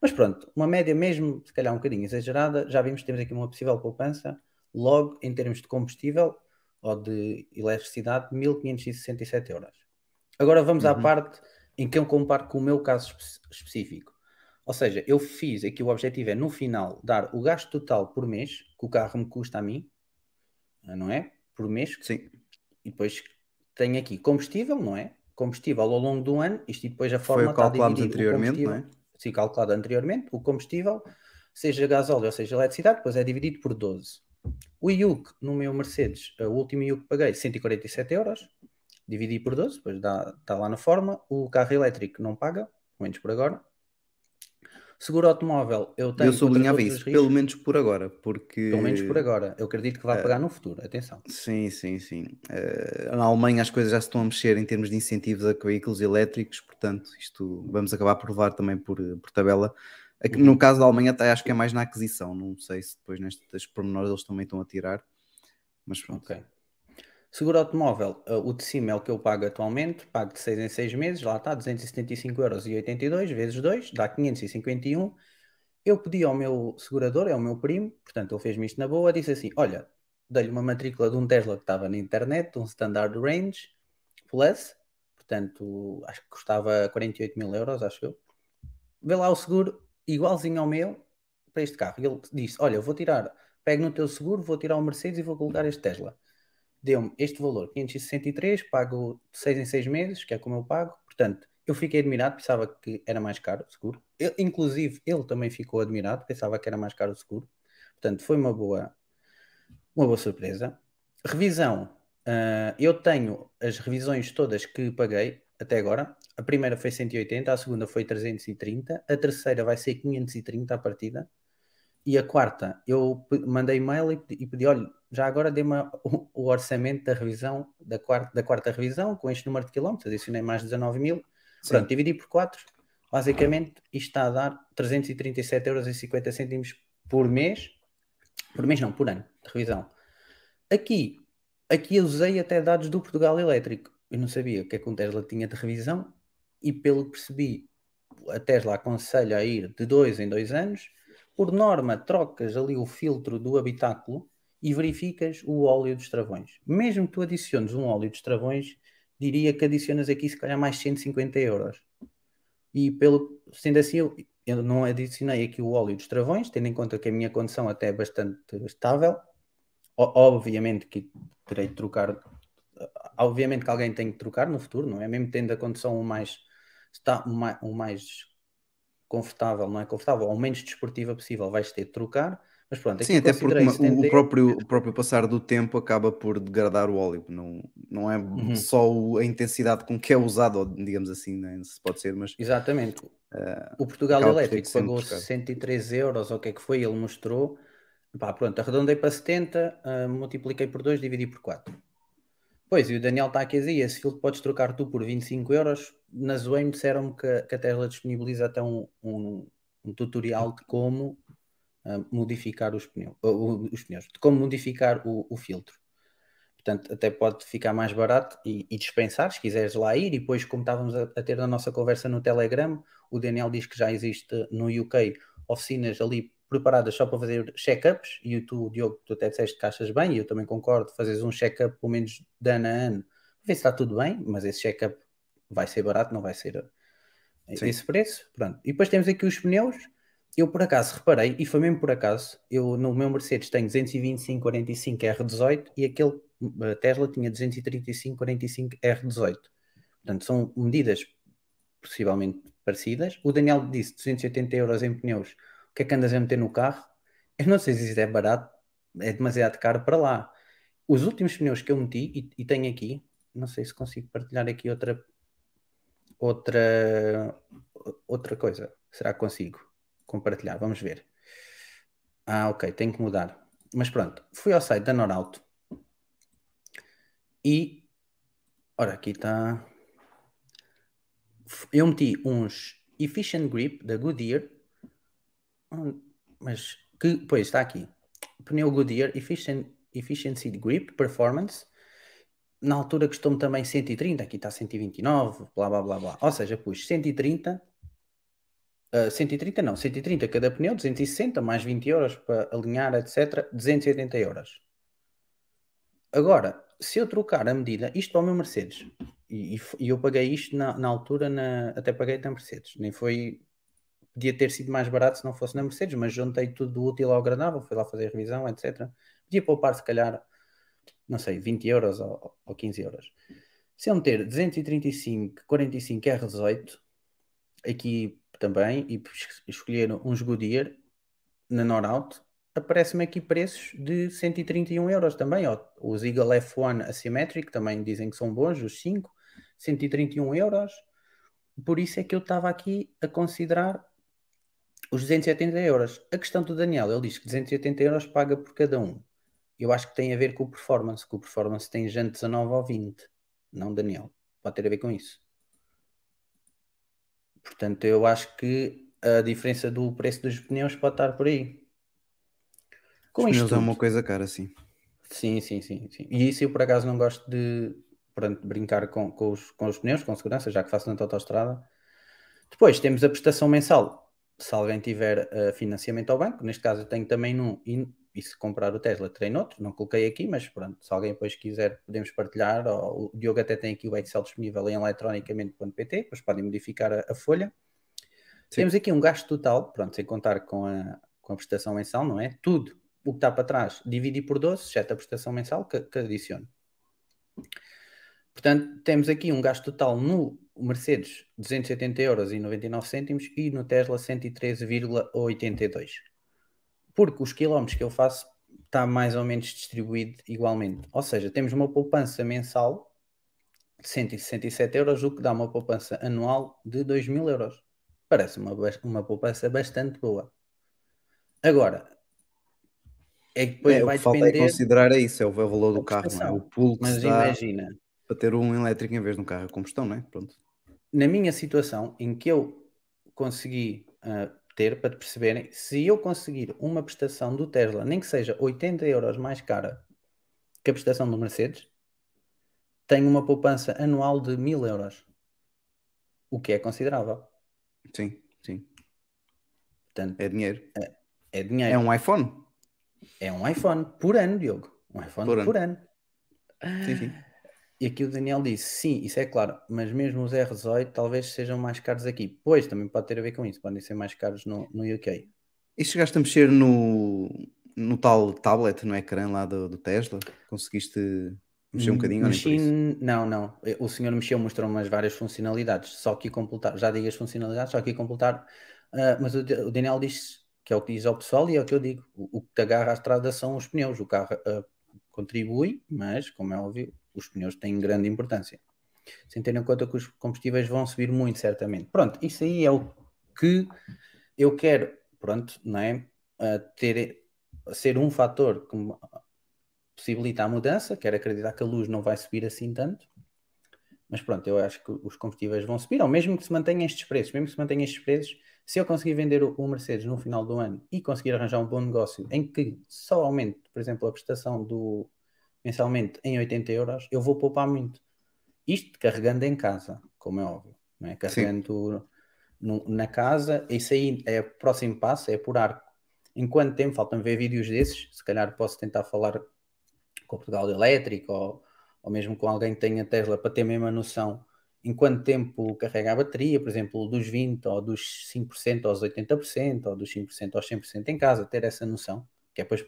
Mas pronto, uma média mesmo, se calhar um bocadinho exagerada, já vimos que temos aqui uma possível poupança, logo em termos de combustível ou de eletricidade, 1567 euros. Agora vamos à Uhum. parte em que eu comparo com o meu caso espe- específico. Ou seja, eu fiz aqui o objetivo é no final dar o gasto total por mês que o carro me custa a mim, não é? Por mês, Sim, e depois tenho aqui combustível, não é? Combustível ao longo do ano, isto e depois a foi forma o que está calculámos dividido. O anteriormente, não é? sim, calculado anteriormente, o combustível, seja gasóleo ou seja eletricidade, depois é dividido por 12. O IUC no meu Mercedes, o último IUC que paguei, 147 euros, dividi por 12, depois dá, está lá na forma. O carro elétrico não paga, pelo menos por agora. Seguro automóvel, eu tenho. Eu sublinhava isso, todos os pelo riscos, menos por agora, porque... pelo menos por agora. Eu acredito que vai eh, pagar no futuro, atenção. Sim, sim, sim. Eh, na Alemanha as coisas já se estão a mexer em termos de incentivos a veículos elétricos, portanto, isto vamos acabar por levar também por, por tabela. Uhum. No caso da Alemanha, até acho que é mais na aquisição, não sei se depois nestes pormenores eles também estão a tirar, mas pronto. Ok. Seguro automóvel, uh, o de cima é o que eu pago atualmente, pago de 6 em 6 meses, lá está, 275 euros e 82 vezes 2, dá 551. Eu pedi ao meu segurador, é o meu primo, portanto ele fez-me isto na boa, disse assim, olha, dei-lhe uma matrícula de um Tesla que estava na internet, um Standard Range Plus, portanto acho que custava 48 mil euros, acho eu. Vê lá o seguro, igualzinho ao meu, para este carro. Ele disse, olha, vou tirar, pego no teu seguro, vou tirar o Mercedes e vou colocar este Tesla deu-me este valor, 563, pago de 6 em 6 meses, que é como eu pago, portanto, eu fiquei admirado, pensava que era mais caro o seguro, Eu- inclusive ele também ficou admirado, pensava que era mais caro o seguro, portanto, foi uma boa, uma boa surpresa. Revisão, ah, eu tenho as revisões todas que paguei até agora, a primeira foi 180, a segunda foi 330, a terceira vai ser 530 a partida, e a quarta, eu mandei e-mail e pedi, e pedi, olha, já agora dê-me o, o orçamento da revisão, da quarta, da quarta revisão, com este número de quilómetros, adicionei mais 19 mil, Sim. pronto, dividi por 4, basicamente isto está a dar 337,50 euros por mês, por mês não, por ano, de revisão. Aqui, aqui eu usei até dados do Portugal Elétrico, eu não sabia o que é que um Tesla tinha de revisão, e pelo que percebi, a Tesla aconselha a ir de dois em dois anos, por norma, trocas ali o filtro do habitáculo e verificas o óleo dos travões. Mesmo que tu adiciones um óleo dos travões, diria que adicionas aqui se calhar mais 150 euros. E pelo sendo assim, eu, eu não adicionei aqui o óleo dos travões, tendo em conta que a minha condição até é bastante estável. O- obviamente que terei de trocar. Obviamente que alguém tem que trocar no futuro, não é? Mesmo tendo a condição o mais, está, o mais, o mais confortável, não é confortável, ou menos desportiva possível, vais ter de trocar. Mas pronto, Sim, até porque uma- o, 70 o próprio, o próprio passar do tempo acaba por degradar o óleo, não, não é Uhum. só a intensidade com que é usado, digamos assim, né, se pode ser, mas Exatamente. o Portugal Elétrico pagou trocar. 63 euros, ou o que é que foi, ele mostrou. Pá, pronto, arredondei para 70, ah, multipliquei por 2, dividi por 4. Pois, e o Daniel está aqui a dizer, esse filtro podes trocar tu por 25 euros. Na Zoem disseram-me que, que a Tesla disponibiliza até um, um, um tutorial de como ah, modificar os pneus, os pneus, de como modificar o, o filtro. Portanto, até pode ficar mais barato e, e dispensar, se quiseres lá ir. E depois, como estávamos a, a ter na nossa conversa no Telegram, o Daniel diz que já existe no UK oficinas ali preparadas só para fazer check-ups. E tu, Diogo, tu até disseste que achas bem, e eu também concordo, fazes um check-up pelo menos de ano a ano, ver se está tudo bem, mas esse check-up vai ser barato, não vai ser eh, Sim. esse preço. Pronto. E depois temos aqui os pneus. eu por acaso reparei, e foi mesmo por acaso, eu no meu Mercedes tenho 225 45 R18 e aquele uh, Tesla tinha 235 45 R18. Portanto, são medidas possivelmente parecidas. O Daniel disse 280 euros em pneus. Que é que andas a meter no carro? Eu não sei se isso é barato, é demasiado caro para lá. Os últimos pneus que eu meti, e, e tenho aqui, não sei se consigo partilhar aqui outra outra outra coisa. Será que consigo compartilhar? Vamos ver. Ah, ok, tenho que mudar. Mas pronto, fui ao site da Norauto e ora, aqui está. Eu meti uns Efficient Grip da Goodyear, mas que, pois está aqui. Pneu Goodyear Efficient, Efficiency Grip Performance. Na altura custou-me também 130, aqui está 129, blá blá blá blá. Ou seja, pus 130, uh, 130 não, 130 cada pneu, 260 mais 20 euros para alinhar, etc. 280 euros. Agora, se eu trocar a medida, isto para o meu Mercedes, e, e, e eu paguei isto na, na altura, na, até paguei na Mercedes, nem foi. Podia ter sido mais barato se não fosse na Mercedes, mas juntei tudo do útil ao agradável, fui lá fazer revisão, etc. Podia poupar, se calhar, não sei, 20 euros ou, ou 15 euros. Se eu meter 235, 45 R18, aqui também, e escolher uns Goodyear na Norauto, aparece-me aqui preços de 131 euros também. Os Eagle F1 Asymmetric também dizem que são bons, os 5, 131 euros. Por isso é que eu estava aqui a considerar os 280 euros. A questão do Daniel, ele diz que 280 euros paga por cada um. Eu acho que tem a ver com o performance, que o performance tem já 19 ou 20, não Daniel. Pode ter a ver com isso. Portanto, eu acho que a diferença do preço dos pneus pode estar por aí. Com Os pneus é uma coisa cara, sim. Sim, sim, sim, sim. E isso eu por acaso não gosto de pronto, brincar com, com, os, com os pneus, com segurança, já que faço na autostrada. Depois temos a prestação mensal. Se alguém tiver uh, financiamento ao banco, neste caso eu tenho também num, e, e se comprar o Tesla terei noutro, não coloquei aqui, mas pronto, se alguém depois quiser podemos partilhar, ou, o Diogo até tem aqui o Excel disponível em eletronicamente.pt, depois podem modificar a, a folha. Sim. Temos aqui um gasto total, pronto, sem contar com a, com a prestação mensal, não é? Tudo o que está para trás, dividir por 12, exceto a prestação mensal que, que adiciono. Portanto, temos aqui um gasto total no Mercedes 270 euros e 99 cêntimos e no Tesla 113,82. Porque os quilómetros que eu faço está mais ou menos distribuído igualmente. Ou seja, temos uma poupança mensal de 167 euros, o que dá uma poupança anual de 2 mil euros. Parece uma, uma poupança bastante boa. Agora, é que depois é, vai o que falta é considerar é isso, é o valor do carro, não é? o pulo que Mas imagina, para ter um elétrico em vez de um carro a combustão, não é? Pronto. Na minha situação, em que eu consegui uh, ter, para te perceberem, se eu conseguir uma prestação do Tesla, nem que seja 80 euros mais cara que a prestação do Mercedes, tenho uma poupança anual de 1000 euros. O que é considerável. Sim, sim. Portanto, é dinheiro. É, é dinheiro. É um iPhone. É um iPhone por ano, Diogo. Um iPhone por, por ano. ano. Sim, sim. E aqui o Daniel disse: sim, isso é claro, mas mesmo os R18 talvez sejam mais caros aqui. Pois, também pode ter a ver com isso, podem ser mais caros no, no UK. E chegaste a mexer no, no tal tablet, no ecrã lá do, do Tesla? Conseguiste mexer um bocadinho? Mexi, não, não. O senhor mexeu, mostrou umas várias funcionalidades, só que completar, já digo as funcionalidades, só que completar. Uh, mas o, o Daniel disse que é o que diz ao pessoal e é o que eu digo. O, o que te agarra à estrada são os pneus. O carro uh, contribui, mas, como é óbvio, os pneus têm grande importância. Sem ter em conta que os combustíveis vão subir muito, certamente. Pronto, isso aí é o que eu quero, pronto, não é? Ter, ser um fator que possibilita a mudança. Quero acreditar que a luz não vai subir assim tanto. Mas pronto, eu acho que os combustíveis vão subir, ou mesmo que se mantenham estes preços, mesmo que se mantenham estes preços, se eu conseguir vender o, Mercedes no final do ano e conseguir arranjar um bom negócio em que só aumente, por exemplo, a prestação do mensalmente em 80 euros, eu vou poupar muito. Isto carregando em casa, como é óbvio, não é? carregando no, na casa, isso aí é o próximo passo, é por arco. Em quanto tempo faltam ver vídeos desses? Se calhar posso tentar falar com o Portugal Elétrico ou, ou mesmo com alguém que tenha Tesla para ter a mesma noção em quanto tempo carrega a bateria, por exemplo, dos 20% ou dos 5% aos 80%, ou dos 5% aos 100% em casa, ter essa noção, que é depois,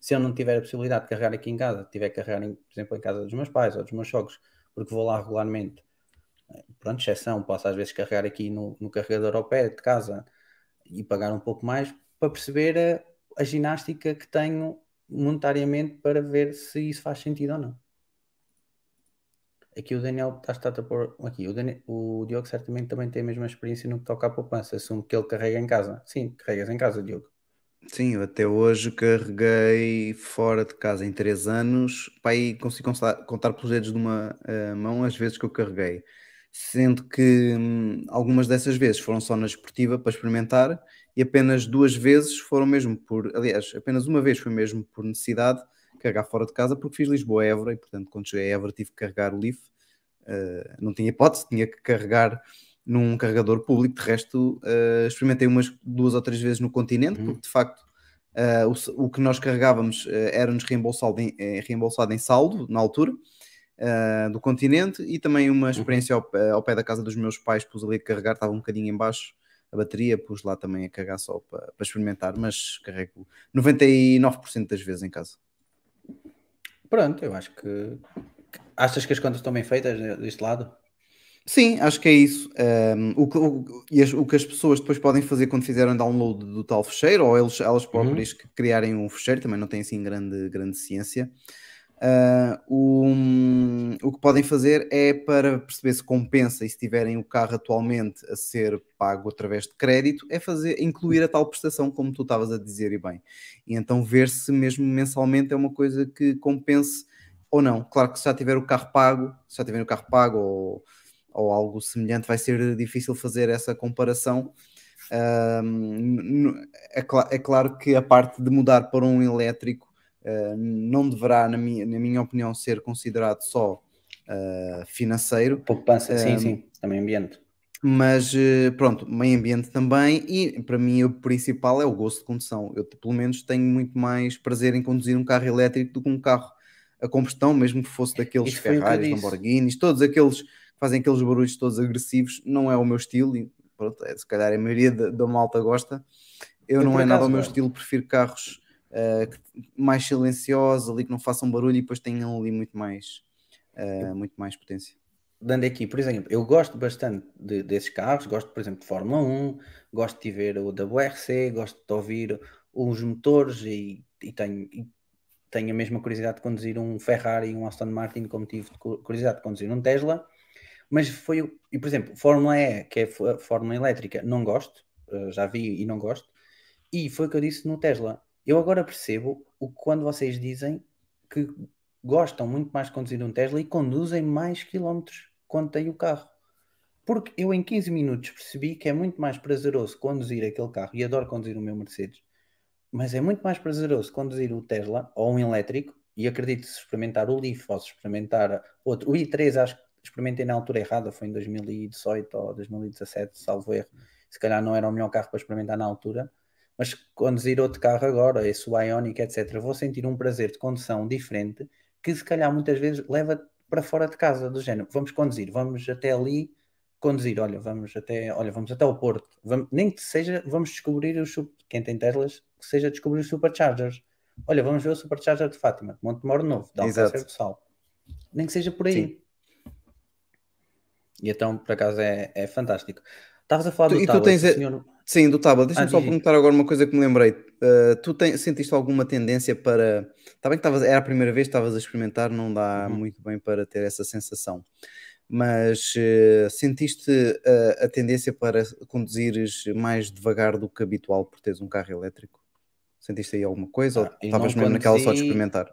se eu não tiver a possibilidade de carregar aqui em casa, tiver que carregar, em, por exemplo, em casa dos meus pais ou dos meus sogros, porque vou lá regularmente, eh, pronto, exceção, posso às vezes carregar aqui no, no carregador ao pé de casa e pagar um pouco mais, para perceber a, a ginástica que tenho monetariamente para ver se isso faz sentido ou não. Aqui o Daniel está a pôr. Aqui, o, Daniel, o Diogo certamente também tem a mesma experiência no que toca à poupança. Assumo que ele carrega em casa. Sim, carregas em casa, Diogo. Sim, eu até hoje carreguei fora de casa em 3 anos. Pai, consigo contar, pelos dedos de uma uh, mão as vezes que eu carreguei. Sendo que hum, algumas dessas vezes foram só na esportiva para experimentar e apenas duas vezes foram mesmo por. Aliás, apenas uma vez foi mesmo por necessidade carregar fora de casa porque fiz Lisboa-Évora e, portanto, quando cheguei a Évora tive que carregar o Leaf. Uh, não tinha hipótese, tinha que carregar num carregador público. De resto, uh, experimentei umas duas ou três vezes no continente, uhum. porque de facto uh, o, o, que nós carregávamos era-nos reembolsado em, reembolsado em saldo na altura. do continente e também uma uhum. experiência ao, ao, pé da casa dos meus pais, pus ali a carregar, estava um bocadinho em baixo a bateria, pus lá também a carregar só para, para experimentar, mas carrego 99% das vezes em casa. Pronto, eu acho que. Achas que as contas estão bem feitas deste lado? Sim, acho que é isso. Um, o, que, o, as, o que as pessoas depois podem fazer quando fizerem download do tal fecheiro, ou eles, elas uhum. próprias uhum. criarem um fecheiro, também não tem assim grande, grande ciência. Uh, o, o que podem fazer é para perceber se compensa e se tiverem o carro atualmente a ser pago através de crédito, é fazer incluir a tal prestação, como tu estavas a dizer e bem. E então ver se mesmo mensalmente é uma coisa que compense ou não. Claro que se já tiver o carro pago, se já tiver o carro pago ou, ou algo semelhante, vai ser difícil fazer essa comparação. É, cl é claro que a parte de mudar para um elétrico uh, não deverá, na minha, na minha opinião, ser considerado só uh, financeiro. Poupança, sim, sim, também ambiente. Mas uh, pronto, meio ambiente também, e para mim o principal é o gosto de condução. Eu, pelo menos, tenho muito mais prazer em conduzir um carro elétrico do que um carro a combustão, mesmo que fosse daqueles Ferraris, Lamborghinis, todos aqueles que fazem aqueles barulhos todos agressivos, não é o meu estilo, e pronto, é, se calhar a maioria da, malta gosta. Eu, eu não é acaso, nada o meu estilo, prefiro carros uh, mais silenciosos, ali que não façam barulho e depois tenham ali muito mais, uh, muito mais potência. Dando aqui, por exemplo, eu gosto bastante de, desses carros, gosto, por exemplo, de Fórmula 1, gosto de ver o WRC, gosto de ouvir os motores e, e tenho, e tenho a mesma curiosidade de conduzir um Ferrari e um Aston Martin, como tive curiosidade de conduzir um Tesla. Mas foi, e por exemplo, Fórmula E, que é Fórmula elétrica, não gosto, eh, já vi e não gosto. E foi o que eu disse no Tesla. Eu agora percebo o que quando vocês dizem que gostam muito mais de conduzir um Tesla e conduzem mais quilómetros quando têm o carro. Porque eu em 15 minutos percebi que é muito mais prazeroso conduzir aquele carro e adoro conduzir o meu Mercedes, mas é muito mais prazeroso conduzir o Tesla ou um elétrico. E acredito se experimentar o Leaf ou se experimentar outro, o i3, acho que experimentei na altura errada, foi em 2018 ou 2017, salvo erro. Se calhar não era o melhor carro para experimentar na altura mas conduzir outro carro agora, esse Ionic, etc., vou sentir um prazer de condução diferente que se calhar muitas vezes leva para fora de casa, do género, vamos conduzir, vamos até ali conduzir, olha, vamos até, olha, vamos até ao Porto, vamos, nem que seja, vamos descobrir os, quem tem Teslas, que seja descobrir os Superchargers. Olha, vamos ver o Supercharger de Fátima, Monte Moro Novo, de Alcácer do Sal. Nem que seja por aí. Sim. E então, por acaso, é, é fantástico. Estavas a falar do e tu tens, senhor... Sim, do tablet. Deixa-me ah, só perguntar agora uma coisa que me lembrei. Uh, tu tem, sentiste alguma tendência para. Está bem que estavas, era a primeira vez que estavas a experimentar, não dá uhum. muito bem para ter essa sensação. Mas uh, sentiste uh, a tendência para conduzires mais devagar do que habitual por teres um carro elétrico? Sentiste aí alguma coisa? Ah, ou estavas mesmo naquela só de experimentar?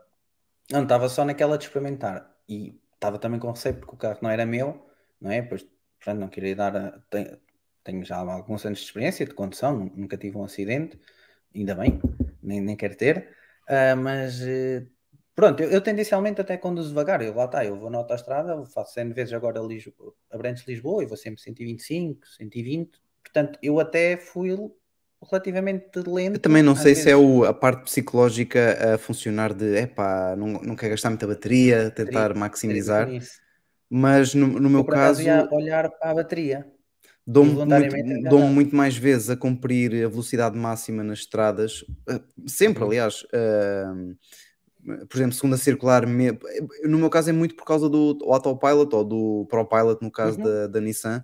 Não, estava só naquela de experimentar. E estava também com receio porque o carro não era meu, não é? Pois, portanto, não queria dar. A tenho já alguns anos de experiência de condução, nunca tive um acidente, ainda bem, nem, nem quero ter, uh, mas uh, pronto, eu, eu, tendencialmente até conduzo devagar, eu lá está, eu vou na autostrada, faço 100 vezes agora Lisboa, Abrantes Lisboa e vou sempre 125, 120, portanto eu até fui relativamente lento. Eu também não sei vezes. se é o, a parte psicológica a funcionar de epá, não, não quer gastar muita bateria, tentar maximizar. Mas no, no meu Eu caso, ia olhar para a bateria. dou-me muito, dou-me muito mais vezes a cumprir a velocidade máxima nas estradas, eh, sempre, Uhum. aliás. eh, por exemplo, segunda circular, no meu caso é muito por causa do autopilot ou do ProPilot, no caso Uhum. da, da Nissan,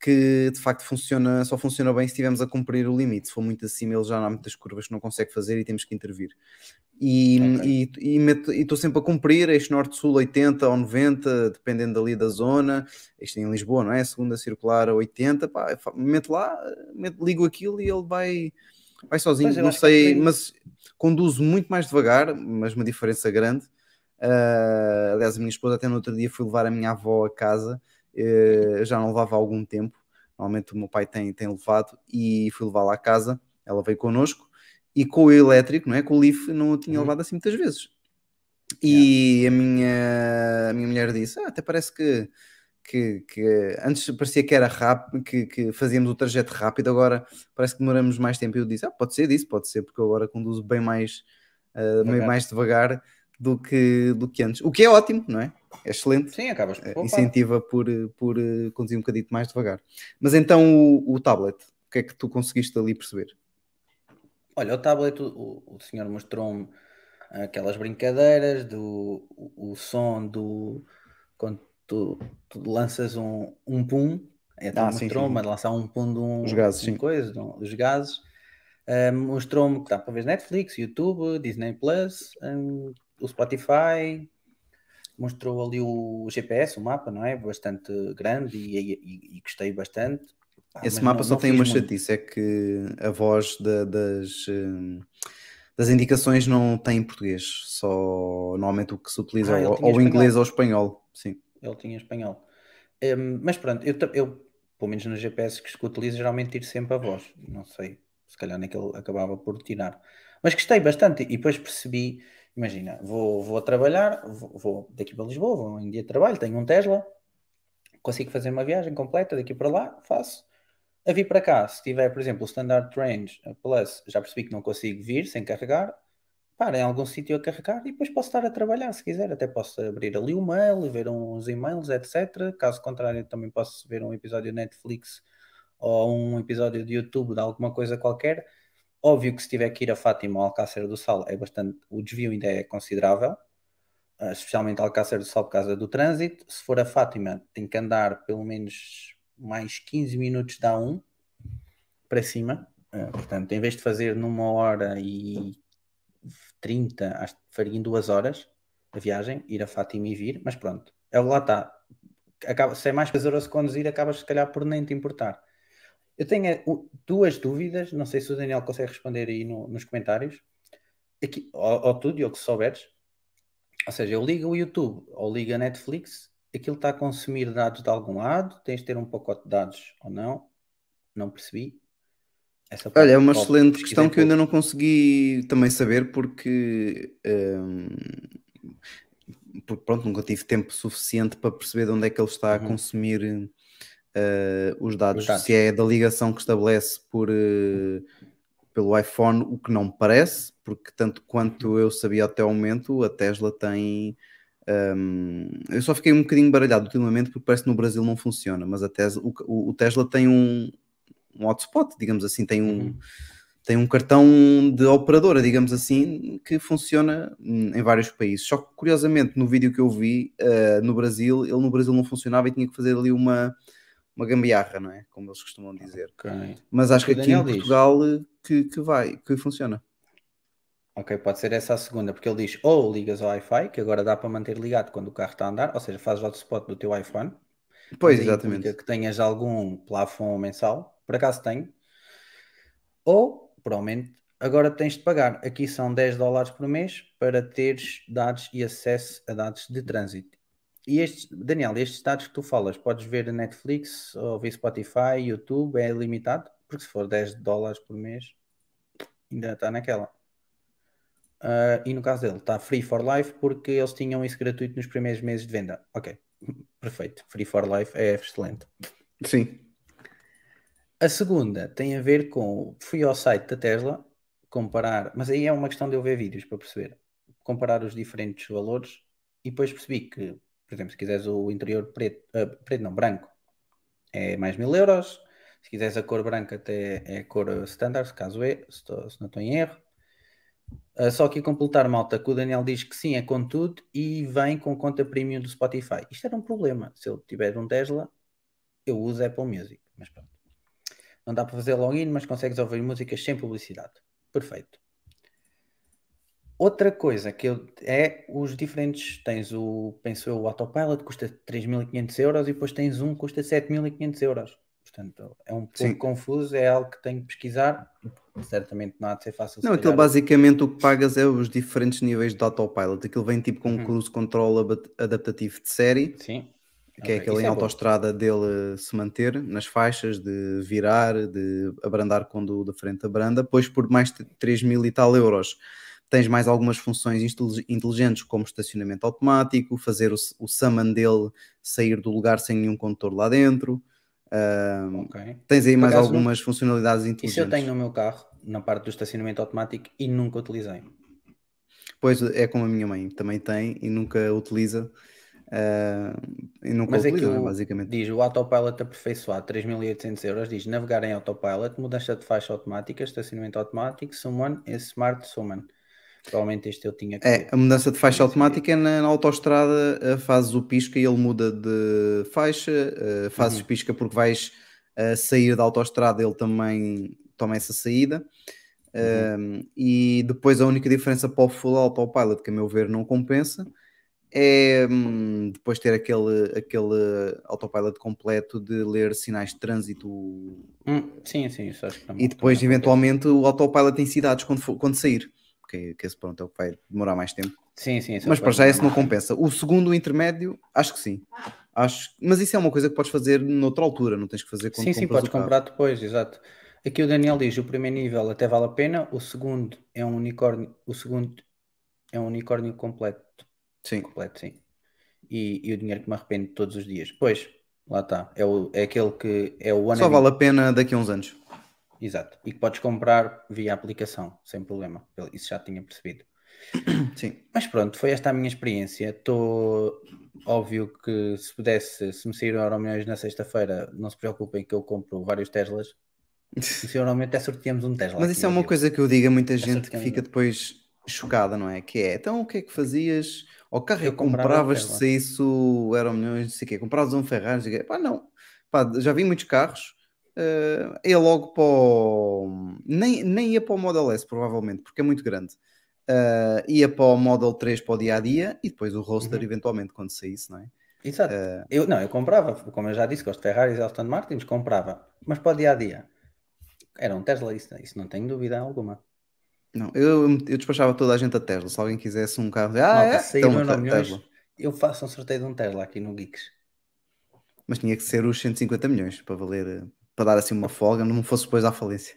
que de facto funciona, só funciona bem se estivermos a cumprir o limite. Se for muito acima, ele já há muitas curvas que não consegue fazer e temos que intervir. E Ok. meto- e estou sempre a cumprir, eixo norte-sul 80 ou 90, dependendo ali da zona. Isto em Lisboa, não é? Segunda circular a 80, pá, meto lá, meto- ligo aquilo e ele vai, vai sozinho. Não que é sei, mas conduzo muito mais devagar, mas uma diferença grande. Ah, aliás, a minha esposa até no outro dia fui levar a minha avó a casa, eh, já não levava há algum tempo. Normalmente o meu pai tem, tem levado e fui levá-la à casa. Ela veio connosco e com o elétrico, não é? Com o Leaf, não o tinha Uhum. levado assim muitas vezes. E a, minha, a minha mulher disse: "Ah, até parece que, que, que antes parecia que era rápido, que, que fazíamos o trajeto rápido, agora parece que demoramos mais tempo. E eu disse: ah, pode ser disso, pode ser, porque eu agora conduzo bem mais, ah, bem Devagar. mais devagar do que, do que antes. O que é ótimo, não é? É excelente. Sim, acabas por Eh. Incentiva por, por eh, conduzir um bocadito mais devagar. Mas então o, o tablet, o que é que tu conseguiste ali perceber? Olha, o tablet, o, o senhor mostrou-me aquelas brincadeiras do o, o som do quando tu, tu lanças um, um pum, então Ah, mostrou-me lançar um pum de um, Os gases, de um coisa, de um- dos gases. Ah, mostrou-me que dá para ver Netflix, YouTube, Disney Plus, hum, o Spotify, mostrou ali o GPS, o mapa, não é? Bastante grande e, e- e- gostei bastante. Pá, Esse mapa não- só não tem uma muito. chatice, é que a voz da- das, eh, das indicações não tem em português, só normalmente o que se utiliza Ah, ou, ou inglês ou espanhol. Sim. Ele tinha espanhol. Hum, mas pronto, eu, eu, pelo menos nos GPS que utilizo, geralmente tiro sempre a voz. Não sei, se calhar naquele acabava por tirar. Mas gostei bastante e depois percebi, imagina, vou, vou trabalhar, vou, vou daqui para Lisboa, vou em dia de trabalho, tenho um Tesla, consigo fazer uma viagem completa daqui para lá, faço. A vir para cá, se tiver, por exemplo, o Standard Range Plus, já percebi que não consigo vir sem carregar, para em algum sítio a carregar e depois posso estar a trabalhar se quiser. Até posso abrir ali o mail, ver uns e-mails, etc. Caso contrário, também posso ver um episódio de Netflix ou um episódio de YouTube de alguma coisa qualquer. Óbvio que se tiver que ir a Fátima ou Alcácer do Sal, é bastante, o desvio ainda é considerável, ah, especialmente Alcácer do Sal por causa do trânsito. Se for a Fátima, tem que andar pelo menos mais 15 minutos da 1 para cima. Ah, portanto, em vez de fazer numa hora e 30, acho que faria em duas horas a viagem, ir a Fátima e vir, mas pronto, é lá está. Acaba, se é mais prazeroso conduzir, acabas se calhar por nem te importar. Eu tenho eh, duas dúvidas, não sei se o Daniel consegue responder aí no- nos comentários. Aqui, ou, ou tu, Diogo, se souberes. Ou seja, eu ligo o YouTube ou ligo a Netflix, aquilo está a consumir dados de algum lado, tens de ter um pacote de dados ou não, não percebi. Essa Olha, é uma excelente questão que eu ainda não consegui também saber porque, hum, porque, pronto, nunca tive tempo suficiente para perceber de onde é que ele está a Uhum. consumir eh, os dados. Os dados. Se é da ligação que estabelece por, eh, pelo iPhone, o que não me parece, porque tanto quanto eu sabia até ao momento, a Tesla tem. hum, eu só fiquei um bocadinho baralhado ultimamente porque parece que no Brasil não funciona, mas a Tesla, o, o- o Tesla tem um, um hotspot, digamos assim, tem um, Uhum. tem um cartão de operadora, digamos assim, que funciona hum, em vários países. Só que, curiosamente, no vídeo que eu vi eh, no Brasil, ele no Brasil não funcionava e tinha que fazer ali uma, uma gambiarra, não é? Como eles costumam dizer. Ok. Mas acho que aqui em diz. Portugal que, que vai, que funciona. Ok, pode ser essa a segunda, porque ele diz ou ligas ao Wi-Fi, que agora dá para manter ligado quando o carro está a andar, ou seja, fazes hotspot do teu iPhone, Pois, exatamente. que tenhas algum plafond mensal, por acaso tenho, ou, provavelmente, agora tens de pagar. Aqui são 10 dólares por mês para teres dados e acesso a dados de trânsito. E estes, Daniel, estes dados que tu falas, podes ver a Netflix, ouvir Spotify, YouTube, é limitado? Porque se for 10 dólares por mês, ainda está naquela. Ah, e no caso dele, está Free for Life porque eles tinham isso gratuito nos primeiros meses de venda. Ok, perfeito. Free for Life é excelente. Sim. A segunda tem a ver com. Fui ao site da Tesla comparar, mas aí é uma questão de eu ver vídeos para perceber. Comparar os diferentes valores e depois percebi que Por exemplo, se quiseres o interior preto, ah, preto não, branco, é mais mil euros. Se quiseres a cor branca, até é a cor standard, caso é, se, tô- se não estou em erro. Ah, só aqui completar, malta, que o Daniel diz que sim, é com tudo e vem com conta premium do Spotify. Isto era um problema. Se eu tiver um Tesla, eu uso Apple Music. Mas pronto. Não dá para fazer login, mas consegues ouvir músicas sem publicidade. Perfeito. Outra coisa que eu, é os diferentes. Tens o, penso eu, o Autopilot, custa 3.500 euros e depois tens um que custa 7.500 euros. Portanto, é um pouco Sim. confuso, é algo que tenho que pesquisar. Certamente não há de ser fácil. se Não, aquilo calhar. basicamente o que pagas é os diferentes níveis de autopilot. Aquilo vem tipo com um Uhum. cruise control adaptativo de série, Sim. que é Ok, aquele isso em é autoestrada dele se manter nas faixas, de virar, de abrandar quando o da frente abranda. Depois, por mais de 3 mil e tal euros, tens mais algumas funções intel- inteligentes, como estacionamento automático, fazer o, o summon dele sair do lugar sem nenhum condutor lá dentro. Ahm, Ok. tens aí Por mais acaso, algumas funcionalidades Isso inteligentes. eu tenho no meu carro, na parte do estacionamento automático e nunca utilizei. Pois é como a minha mãe também tem e nunca utiliza. ah, e nunca Mas utiliza, né, aquilo basicamente. diz o autopilot aperfeiçoado 3.800 euros, diz navegar em autopilot, mudança de faixa automática, estacionamento automático, summon e smart summon. Provavelmente este eu tinha É, a mudança de faixa automática é na, na autoestrada, ah, fazes o pisca e ele muda de faixa, ah, fazes Uhum. pisca porque vais ah, sair da autoestrada, ele também toma essa saída. Uhum. Ah, e depois a única diferença para o full autopilot, que a meu ver não compensa, é hum, depois ter aquele, aquele autopilot completo de ler sinais de trânsito Hum, sim, sim, isso acho que e depois, eventualmente, o autopilot em cidades quando, for- quando sair. Porque que esse pronto é o que vai demorar mais tempo. Sim, sim, Mas é o para que já esse não compensa. O segundo, o intermédio, acho que sim. Acho, mas isso é uma coisa que podes fazer noutra altura, não tens que fazer quando Sim, sim, podes comprar depois, exato. Aqui o Daniel diz: o primeiro nível até vale a pena, o segundo é um unicórnio, o segundo é um unicórnio completo. Sim. completo, sim. E, e o dinheiro que me arrependo todos os dias. Pois, lá está. É, o, é aquele que é o Só wannabe. vale a pena daqui a uns anos. Exato. E que podes comprar via aplicação, sem problema. Isso já tinha percebido. Sim. Mas pronto, foi esta a minha experiência. Estou. Óbvio que se pudesse, se me sair o Euro Milhões na sexta-feira, não se preocupem que eu compro vários Teslas. E se normalmente até sorteamos um Tesla. Mas isso é uma coisa que eu digo a muita gente que fica depois chocada, não é? Que é, então o que é que fazias? Ao carro é Eu compravas se Tesla. saísse o Euro Milhões, não sei o quê, compravas um Ferrari, não sei o quê. Pá, não. Pá, já vi muitos carros, ia logo para o... Nem, nem ia para o Model S, provavelmente, porque é muito grande. Eh, ia para o Model 3 para o dia-a-dia e depois o Roadster Uhum. eventualmente quando saísse, não é? Exato. Eu, não, eu comprava, como eu já disse, gosto de Ferraris e Aston Martins, comprava. Mas para o dia a dia. Era um Tesla, isso, isso não tenho dúvida alguma. Não, eu, eu despachava toda a gente a Tesla. Se alguém quisesse um carro, ah, Malta, é, então, milhões, Tesla. eu faço um sorteio de um Tesla aqui no Geeks. Mas tinha que ser os 150 milhões para valer, para dar assim uma folga, não fosse depois à falência.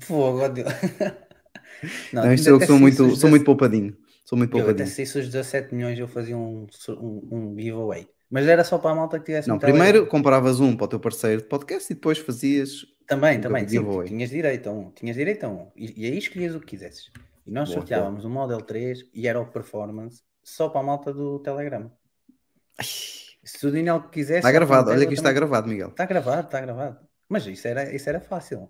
Fogo, ó Deus. Não, isto eu sou muito, sou muito poupadinho. Sou muito Eu poupadinho. se isso os 17 milhões eu fazia um, um, um giveaway. Mas era só para a malta que tivesse Não, primeiro compravas um para o teu parceiro de podcast e depois fazias. Também, um também, sim, tinhas direito a um, tinhas direito a um. E, e aí escolhias o que quisesses. E nós Boa, sorteávamos o Model 3 e era o Performance só para a malta do Telegram. Se o Daniel quisesse. Está gravado, o olha que isto está gravado, Miguel. Está gravado, está gravado. Mas isso era, isso era fácil.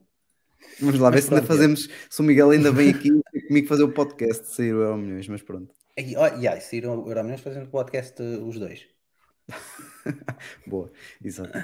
Vamos lá ver se ainda pronto, fazemos. Se o Miguel ainda vem aqui comigo fazer o podcast de sair o Euro Milhões, mas pronto. E, e aí, saíram o Euromilhões fazendo podcast eh, os dois. Boa, exato.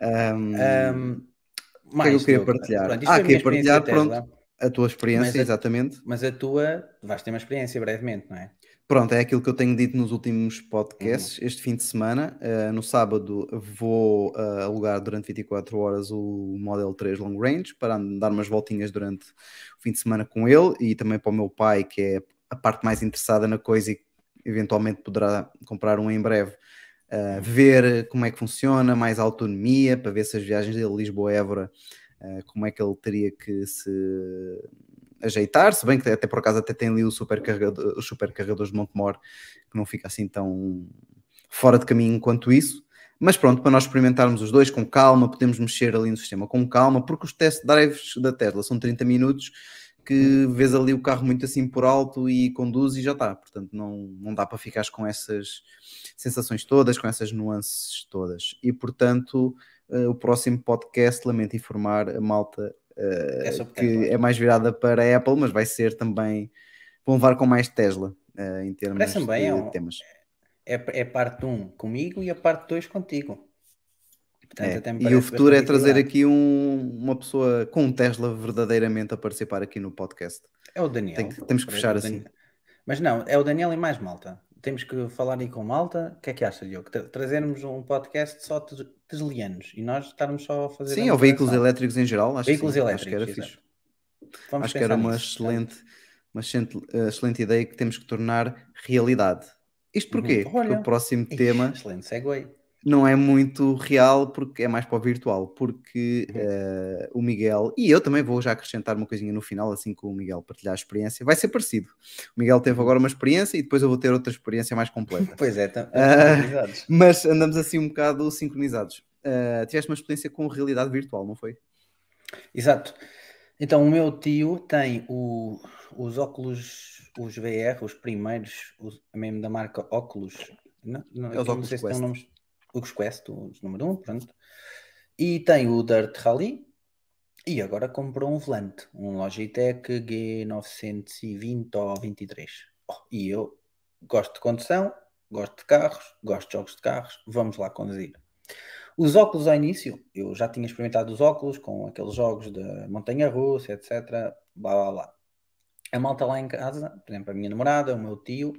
Ahm, que é que mais, eu queria Diogo? partilhar? Pronto, Ah, queria partilhar, Tesla, a tua experiência, Mas a- exatamente. Mas a tua, vais ter uma experiência brevemente, não é? Pronto, é aquilo que eu tenho dito nos últimos podcasts. Uhum. Este fim de semana, eh, no sábado, vou eh, alugar durante 24 horas o Model 3 Long Range para dar umas voltinhas durante o fim de semana com ele e também para o meu pai, que é a parte mais interessada na coisa e eventualmente poderá comprar um em breve. eh, ver como é que funciona, mais autonomia, para ver se as viagens dele Lisboa-Évora, como é que ele teria que se ajeitar, se bem que até por acaso até tem ali o supercarregador, os supercarregadores de Montemor, que não fica assim tão fora de caminho quanto isso. Mas pronto, para nós experimentarmos os dois com calma, podemos mexer ali no sistema com calma, porque os test drives da Tesla são 30 minutos, que vês ali o carro muito assim por alto e conduz e já está. Portanto, não, não dá para ficar com essas sensações todas, com essas nuances todas. E portanto, uh, o próximo podcast, lamento informar a malta uh, é que é mais virada para a Apple, mas vai ser também, vão levar com mais Tesla uh, em termos de bem, é um, temas. É, é parte 1 um comigo e a parte 2 contigo. Portanto, é. E o futuro é trazer aqui um, uma pessoa com um Tesla verdadeiramente a participar aqui no podcast. É o Daniel. Tem, temos que fechar assim. Mas não, é o Daniel e mais malta. Temos que falar aí com malta. O que é que acha, Diogo? Trazermos um podcast só teslianos e nós estarmos só a fazer. Sim, ou veículos elétricos em geral. Acho veículos que sim. elétricos. Acho que era fixe. acho que era uma excelente, uma excelente, uh, excelente ideia que temos que tornar realidade. Isto porquê? Uhum. Porque o próximo Ixi, tema. Excelente segue não é muito real porque é mais para o virtual, porque uh, o Miguel, e eu também vou já acrescentar uma coisinha no final, assim que o Miguel partilhar a experiência, vai ser parecido. O Miguel teve agora uma experiência e depois eu vou ter outra experiência mais completa. pois é, uh, mas andamos assim um bocado sincronizados. Uh, tiveste uma experiência com realidade virtual, não foi? Exato. Então o meu tio tem o, os óculos, os VR, os primeiros, os, mesmo da marca Oculus. Não, não, é os óculos não sei se tem nomes o Quest, o número 1, um, pronto. E tem o Dirt Rally. E agora comprou um volante, um Logitech G920 ou 23. Oh, e eu gosto de condução, gosto de carros, gosto de jogos de carros, vamos lá conduzir. Os óculos ao início, eu já tinha experimentado os óculos com aqueles jogos de montanha-russa, etc. Blá blá blá. A malta lá em casa, por exemplo, a minha namorada, o meu tio,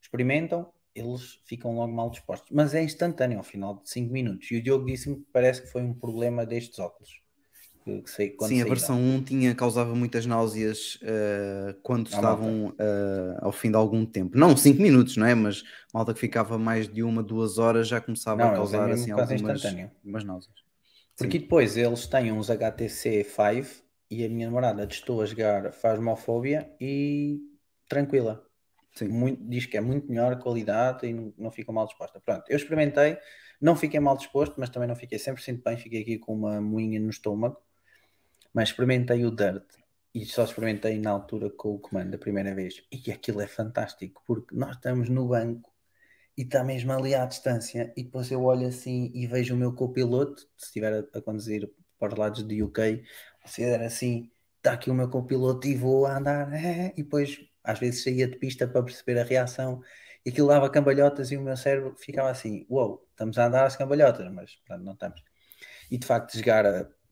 experimentam eles ficam logo mal dispostos. Mas é instantâneo, ao final de 5 minutos. E o Diogo disse-me que parece que foi um problema destes óculos. Que, que sei, Sim, a versão 1 tinha, causava muitas náuseas uh, quando estavam uh, ao fim de algum tempo. Não 5 minutos, não é? Mas malta que ficava mais de uma, duas horas já começava não, a causar assim, algumas, algumas náuseas. Porque Sim. depois eles têm uns HTC 5 e a minha namorada testou a jogar Phasmophobia e tranquila muito, diz que é muito melhor qualidade e não, não fica mal disposta. Pronto, eu experimentei, não fiquei mal disposto, mas também não fiquei 100% bem, fiquei aqui com uma moinha no estômago. Mas experimentei o Dirt e só experimentei na altura com o comando a primeira vez. E aquilo é fantástico, porque nós estamos no banco e está mesmo ali à distância. E depois eu olho assim e vejo o meu copiloto, se estiver a, conduzir para os lados do UK, se der assim, está aqui o meu copiloto e vou a andar, é, e depois às vezes saía de pista para perceber a reação e aquilo dava cambalhotas e o meu cérebro ficava assim: uou, wow, estamos a andar às cambalhotas, mas não estamos. E de facto, jogar,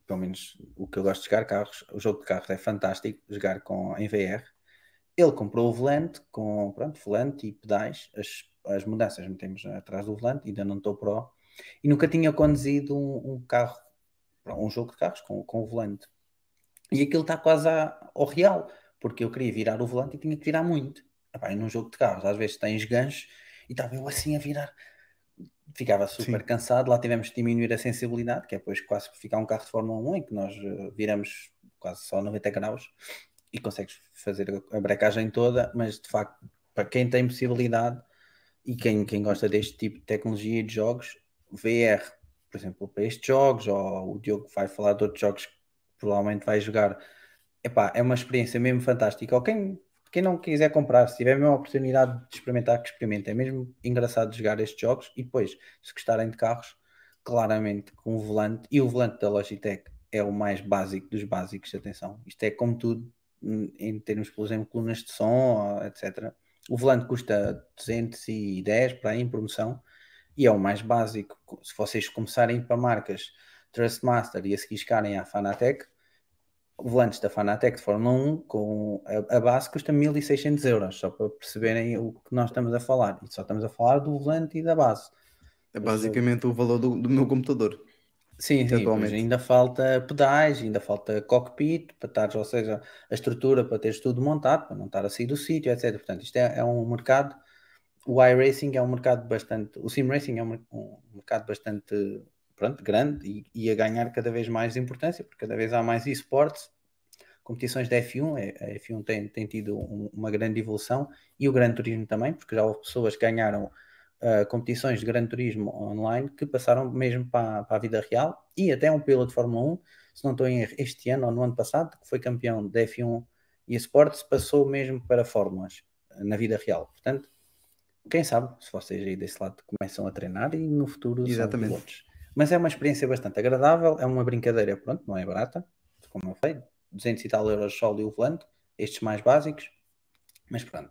pelo menos o que eu gosto de jogar carros, o jogo de carros é fantástico, jogar com em VR. Ele comprou o volante com pronto, volante e pedais, as, as mudanças metemos atrás do volante, ainda não estou pro, e nunca tinha conduzido um, um carro, um jogo de carros com, com o volante. E aquilo está quase ao real porque eu queria virar o volante e tinha que virar muito. Epá, e num jogo de carros, às vezes tens ganchos e estava eu assim a virar. Ficava super Sim. cansado, lá tivemos que diminuir a sensibilidade, que é depois quase ficar um carro de Fórmula 1 em que nós eh, viramos quase só 90 graus e consegues fazer a brecagem toda, mas de facto, para quem tem possibilidade e quem, quem gosta deste tipo de tecnologia e de jogos, VR, por exemplo, para estes jogos, ou o Diogo vai falar de outros jogos que provavelmente vai jogar epá, é uma experiência mesmo fantástica. Ou quem, quem não quiser comprar, se tiver a mesma oportunidade de experimentar, que experimente. É mesmo engraçado jogar estes jogos e depois, se gostarem de carros, claramente com o volante, e o volante da Logitech é o mais básico dos básicos, atenção. Isto é como tudo, em termos, por exemplo, colunas de som, etc. O volante custa 210 para aí em promoção e é o mais básico. Se vocês começarem para marcas Trustmaster e a seguir chegarem à Fanatec, volantes da Fanatec de Fórmula 1 com a, a base custa 1600 euros, só para perceberem o que nós estamos a falar. E só estamos a falar do volante e da base. É basicamente o valor do, do meu computador. Sim, sim ainda falta pedais, ainda falta cockpit para estar, ou seja, a estrutura para teres tudo montado, para não estar a sair do sítio, etc. Portanto, isto é, é, um mercado, o iRacing é um mercado bastante, o Sim Racing é um, um mercado bastante pronto, grande e, e, a ganhar cada vez mais importância, porque cada vez há mais esportes, competições da F1, é, a F1 tem, tem tido um, uma grande evolução e o Gran Turismo também, porque já houve pessoas que ganharam uh, competições de Gran Turismo online que passaram mesmo para, para, a vida real e até um piloto de Fórmula 1, se não estou em erro, este ano ou no ano passado, que foi campeão da F1 E a Sports passou mesmo para fórmulas eh, na vida real. Portanto, quem sabe se vocês aí desse lado começam a treinar e no futuro são Exatamente. pilotos. Mas é uma experiência bastante agradável, é uma brincadeira, pronto, não é barata, como eu falei, 200 e tal euros só o volante, estes mais básicos, mas pronto.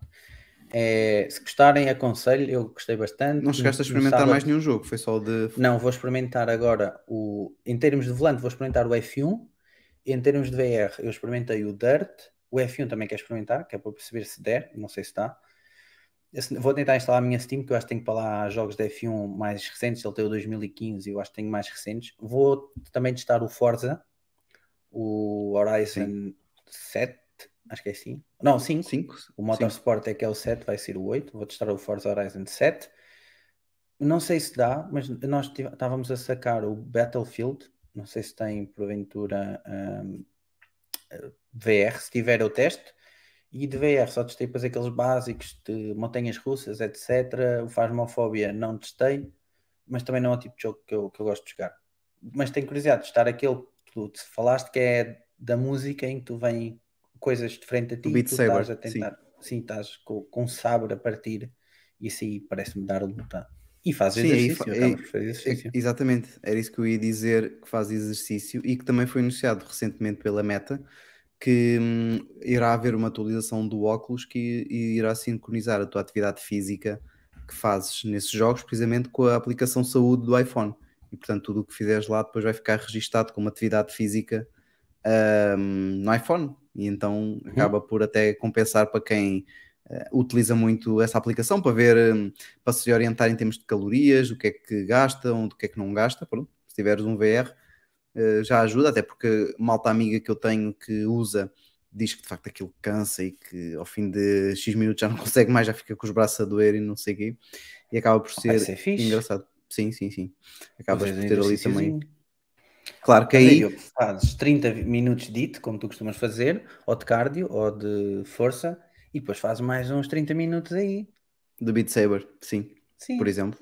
É, se gostarem, aconselho, eu gostei bastante. Não chegaste a experimentar sábado- mais nenhum jogo, foi só o de. Não, vou experimentar agora o. Em termos de volante, vou experimentar o F1. Em termos de VR, eu experimentei o Dirt. O F1 também quero experimentar, que é para perceber se der. Não sei se está. Vou tentar instalar a minha Steam, que eu acho que tenho para lá jogos de F1 mais recentes. Ele tem o 2015 e eu acho que tenho mais recentes. Vou também testar o Forza, o Horizon 7, acho que é assim. Não, 5. 5? O Motorsport é que é o 7, vai ser o 8. Vou testar o Forza Horizon 7. Não sei se dá, mas nós estávamos a sacar o Battlefield. Não sei se tem porventura hum, eh, VR. Se tiver, eu testo. E de VR só testei depois aqueles básicos de montanhas russas, etc. O Phasmophobia não testei, mas também não é o tipo de jogo que eu, que eu gosto de jogar. Mas tenho curiosidade de testar aquele que tu te falaste que é da música em que tu vem coisas de frente a ti e Beat tu Saber, estás a tentar. Sim, estás com, com um sabre a partir e isso aí parece-me dar luta. E faz Sim, exercício, é- por fazer exercício. Exatamente, era isso que eu ia dizer, que faz exercício e que também foi anunciado recentemente pela Meta, que hum, irá haver uma atualização do óculos que irá sincronizar a tua atividade física que fazes nesses jogos, precisamente com a aplicação saúde do iPhone. E portanto, tudo o que fizeres lá depois vai ficar registado como atividade física hum, no iPhone. E então acaba por até compensar para quem eh, utiliza muito essa aplicação para ver, hum, para se orientar em termos de calorias, o que é que gasta, onde o que é que não gasta. Pronto, se tiveres um VR, eh, já ajuda, até porque malta amiga que eu tenho que usa diz que de facto aquilo cansa e que ao fim de X minutos já não consegue mais, já fica com os braços a doer e não sei o quê. E acaba por ser, ser fixe. engraçado. Sim, sim, sim. Acabas por ter ali também. Claro que aí, aí fazes 30 minutos de IT, como tu costumas fazer, ou de cardio, ou de força, e depois fazes mais uns 30 minutos aí. do Beat Saber, sim, Sim. por exemplo.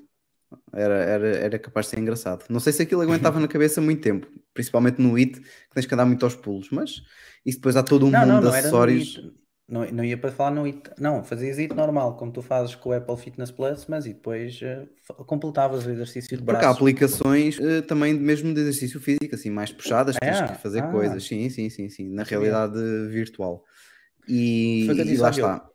Era, era, era capaz de ser engraçado. Não sei se aquilo aguentava na cabeça muito tempo, principalmente no IT, que tens que andar muito aos pulos, mas isso depois há todo um Não, mundo não, de não no acessórios. Não, não ia para falar no IT. Não, fazias IT normal, como tu fazes com o Apple Fitness Plus, mas e depois fa- completavas o exercício de Porque há aplicações eh, também de- mesmo de exercício físico, assim, mais puxadas, tens Ah, que fazer ah. coisas. Sim, sim, sim, sim, na realidade virtual. E, e lá está.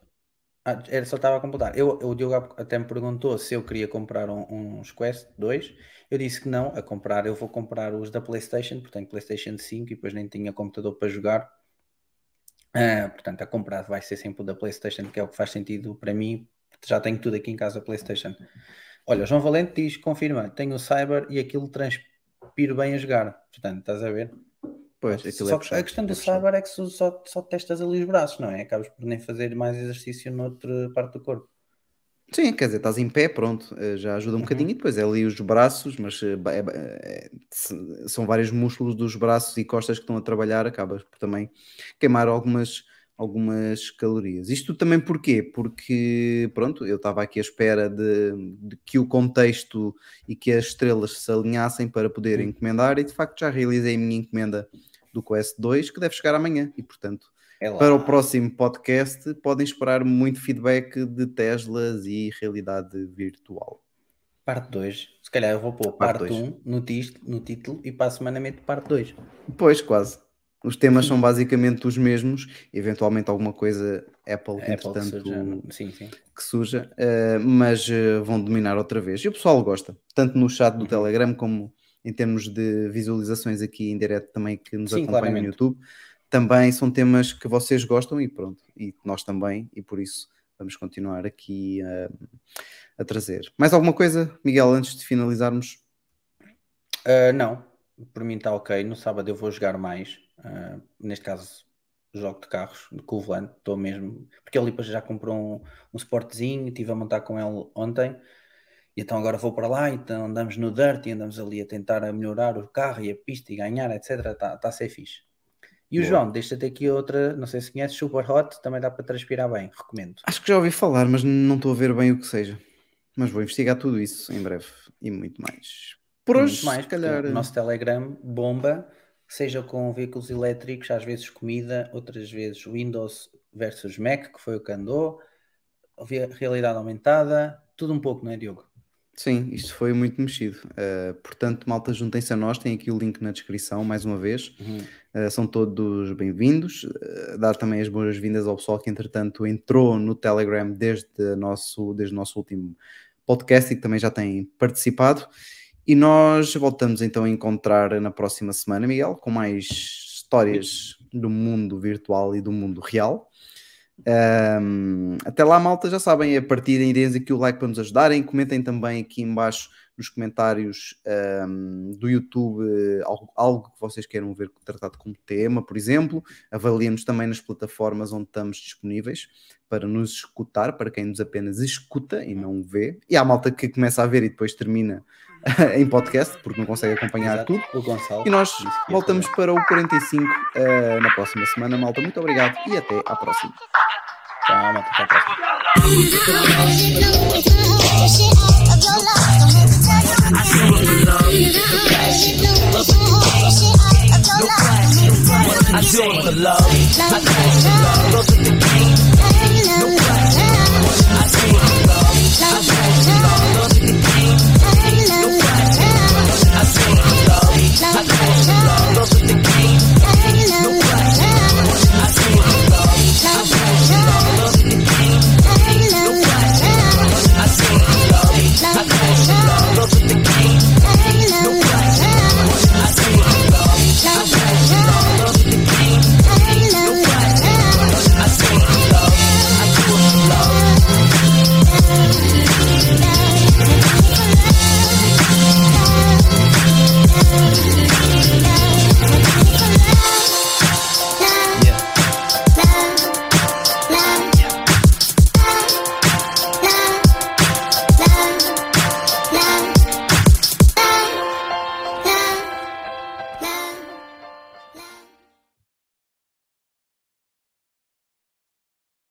Ah, era só estava a completar. Eu, o Diogo até me perguntou se eu queria comprar um- uns Quest 2. Eu disse que não, a comprar. Eu vou comprar os da PlayStation, portanto, PlayStation 5 e depois nem tinha computador para jogar. Ah, portanto, a comprar vai ser sempre o da PlayStation, que é o que faz sentido para mim. Já tenho tudo aqui em casa PlayStation. Olha, João Valente diz: confirma, tenho o Cyber e aquilo transpiro bem a jogar. Portanto, estás a ver? Pois, aquilo Só é puxado, a questão é do. Cyber é que só, só, testas ali os braços, não é? Acabas por nem fazer mais exercício noutra parte do corpo. Sim, quer dizer, estás em pé, pronto, eh, já ajuda um Uhum. bocadinho. E depois é ali os braços, mas eh, é é- são vários músculos dos braços e costas que estão a trabalhar, acabas por também queimar algumas, algumas calorias. Isto também porquê? Porque, pronto, eu estava aqui à espera de, de que o contexto e que as estrelas se alinhassem para poder Hum. encomendar e de facto já realizei a minha encomenda do Quest 2, que deve chegar amanhã e, portanto, É para o próximo podcast, podem esperar muito feedback de Teslas e realidade virtual. Parte 2. Se calhar eu vou pôr Parte parte dois. 1 no, tis- no título e para a semana meto parte 2. Pois, quase. Os temas são basicamente os mesmos, eventualmente alguma coisa Apple, Apple que entretanto, surja. Sim, sim. que surja, eh, mas eh, vão dominar outra vez. E o pessoal gosta, tanto no chat do Uhum. Telegram como em termos de visualizações aqui em direto também que nos Sim, acompanham no claramente. YouTube. Também são temas que vocês gostam e pronto, e nós também, e por isso vamos continuar aqui a, a trazer. Mais alguma coisa, Miguel, antes de finalizarmos? Ah, não, por mim está ok. No sábado eu vou jogar mais. Ah, neste caso, jogo de carros, com o volante. Estou mesmo. Porque ele depois já comprou um, um Sportzinho, estive a montar com ele ontem. E então agora vou para lá, então andamos no dirt e andamos ali a tentar a melhorar o carro e a pista e ganhar, etc. Está tá a ser fixe. E o Boa. João, deixa-te aqui outra, não sei se conheces, Super Hot, também dá para transpirar bem, recomendo. Acho que já ouvi falar, mas não estou a ver bem o que seja. Mas vou investigar tudo isso em breve e muito mais. Por E hoje, mais, calhar. o nosso Telegram bomba seja com veículos elétricos, às vezes comida, outras vezes Windows versus Mac, que foi o que andou, realidade aumentada, tudo um pouco, não é, Diogo? Sim, isto foi muito mexido. Uh, portanto, malta, juntem-se a nós, tem aqui o link na descrição, mais uma vez. Uhum. Uh, são todos bem-vindos. Uh, dar também as boas-vindas ao pessoal que, entretanto, entrou no Telegram desde, nosso, desde o nosso último podcast e que também já tem participado. E nós voltamos então a encontrar na próxima semana, Miguel, com mais histórias do mundo virtual e do mundo real. Um, até lá, malta, já sabem, a partir de deem aqui o like para nos ajudarem. Comentem também aqui embaixo nos comentários um, do YouTube algo, algo, que vocês queiram ver tratado como tema, por exemplo. Avaliem-nos também nas plataformas onde estamos disponíveis para nos escutar, para quem nos apenas escuta e não vê. E há malta que começa a ver e depois termina em podcast, porque não consegue acompanhar Exato. tudo. Gonçalo, e nós voltamos para o 45 uh, eh, na próxima semana, malta. Muito obrigado e até à próxima. I'm the love. I the love.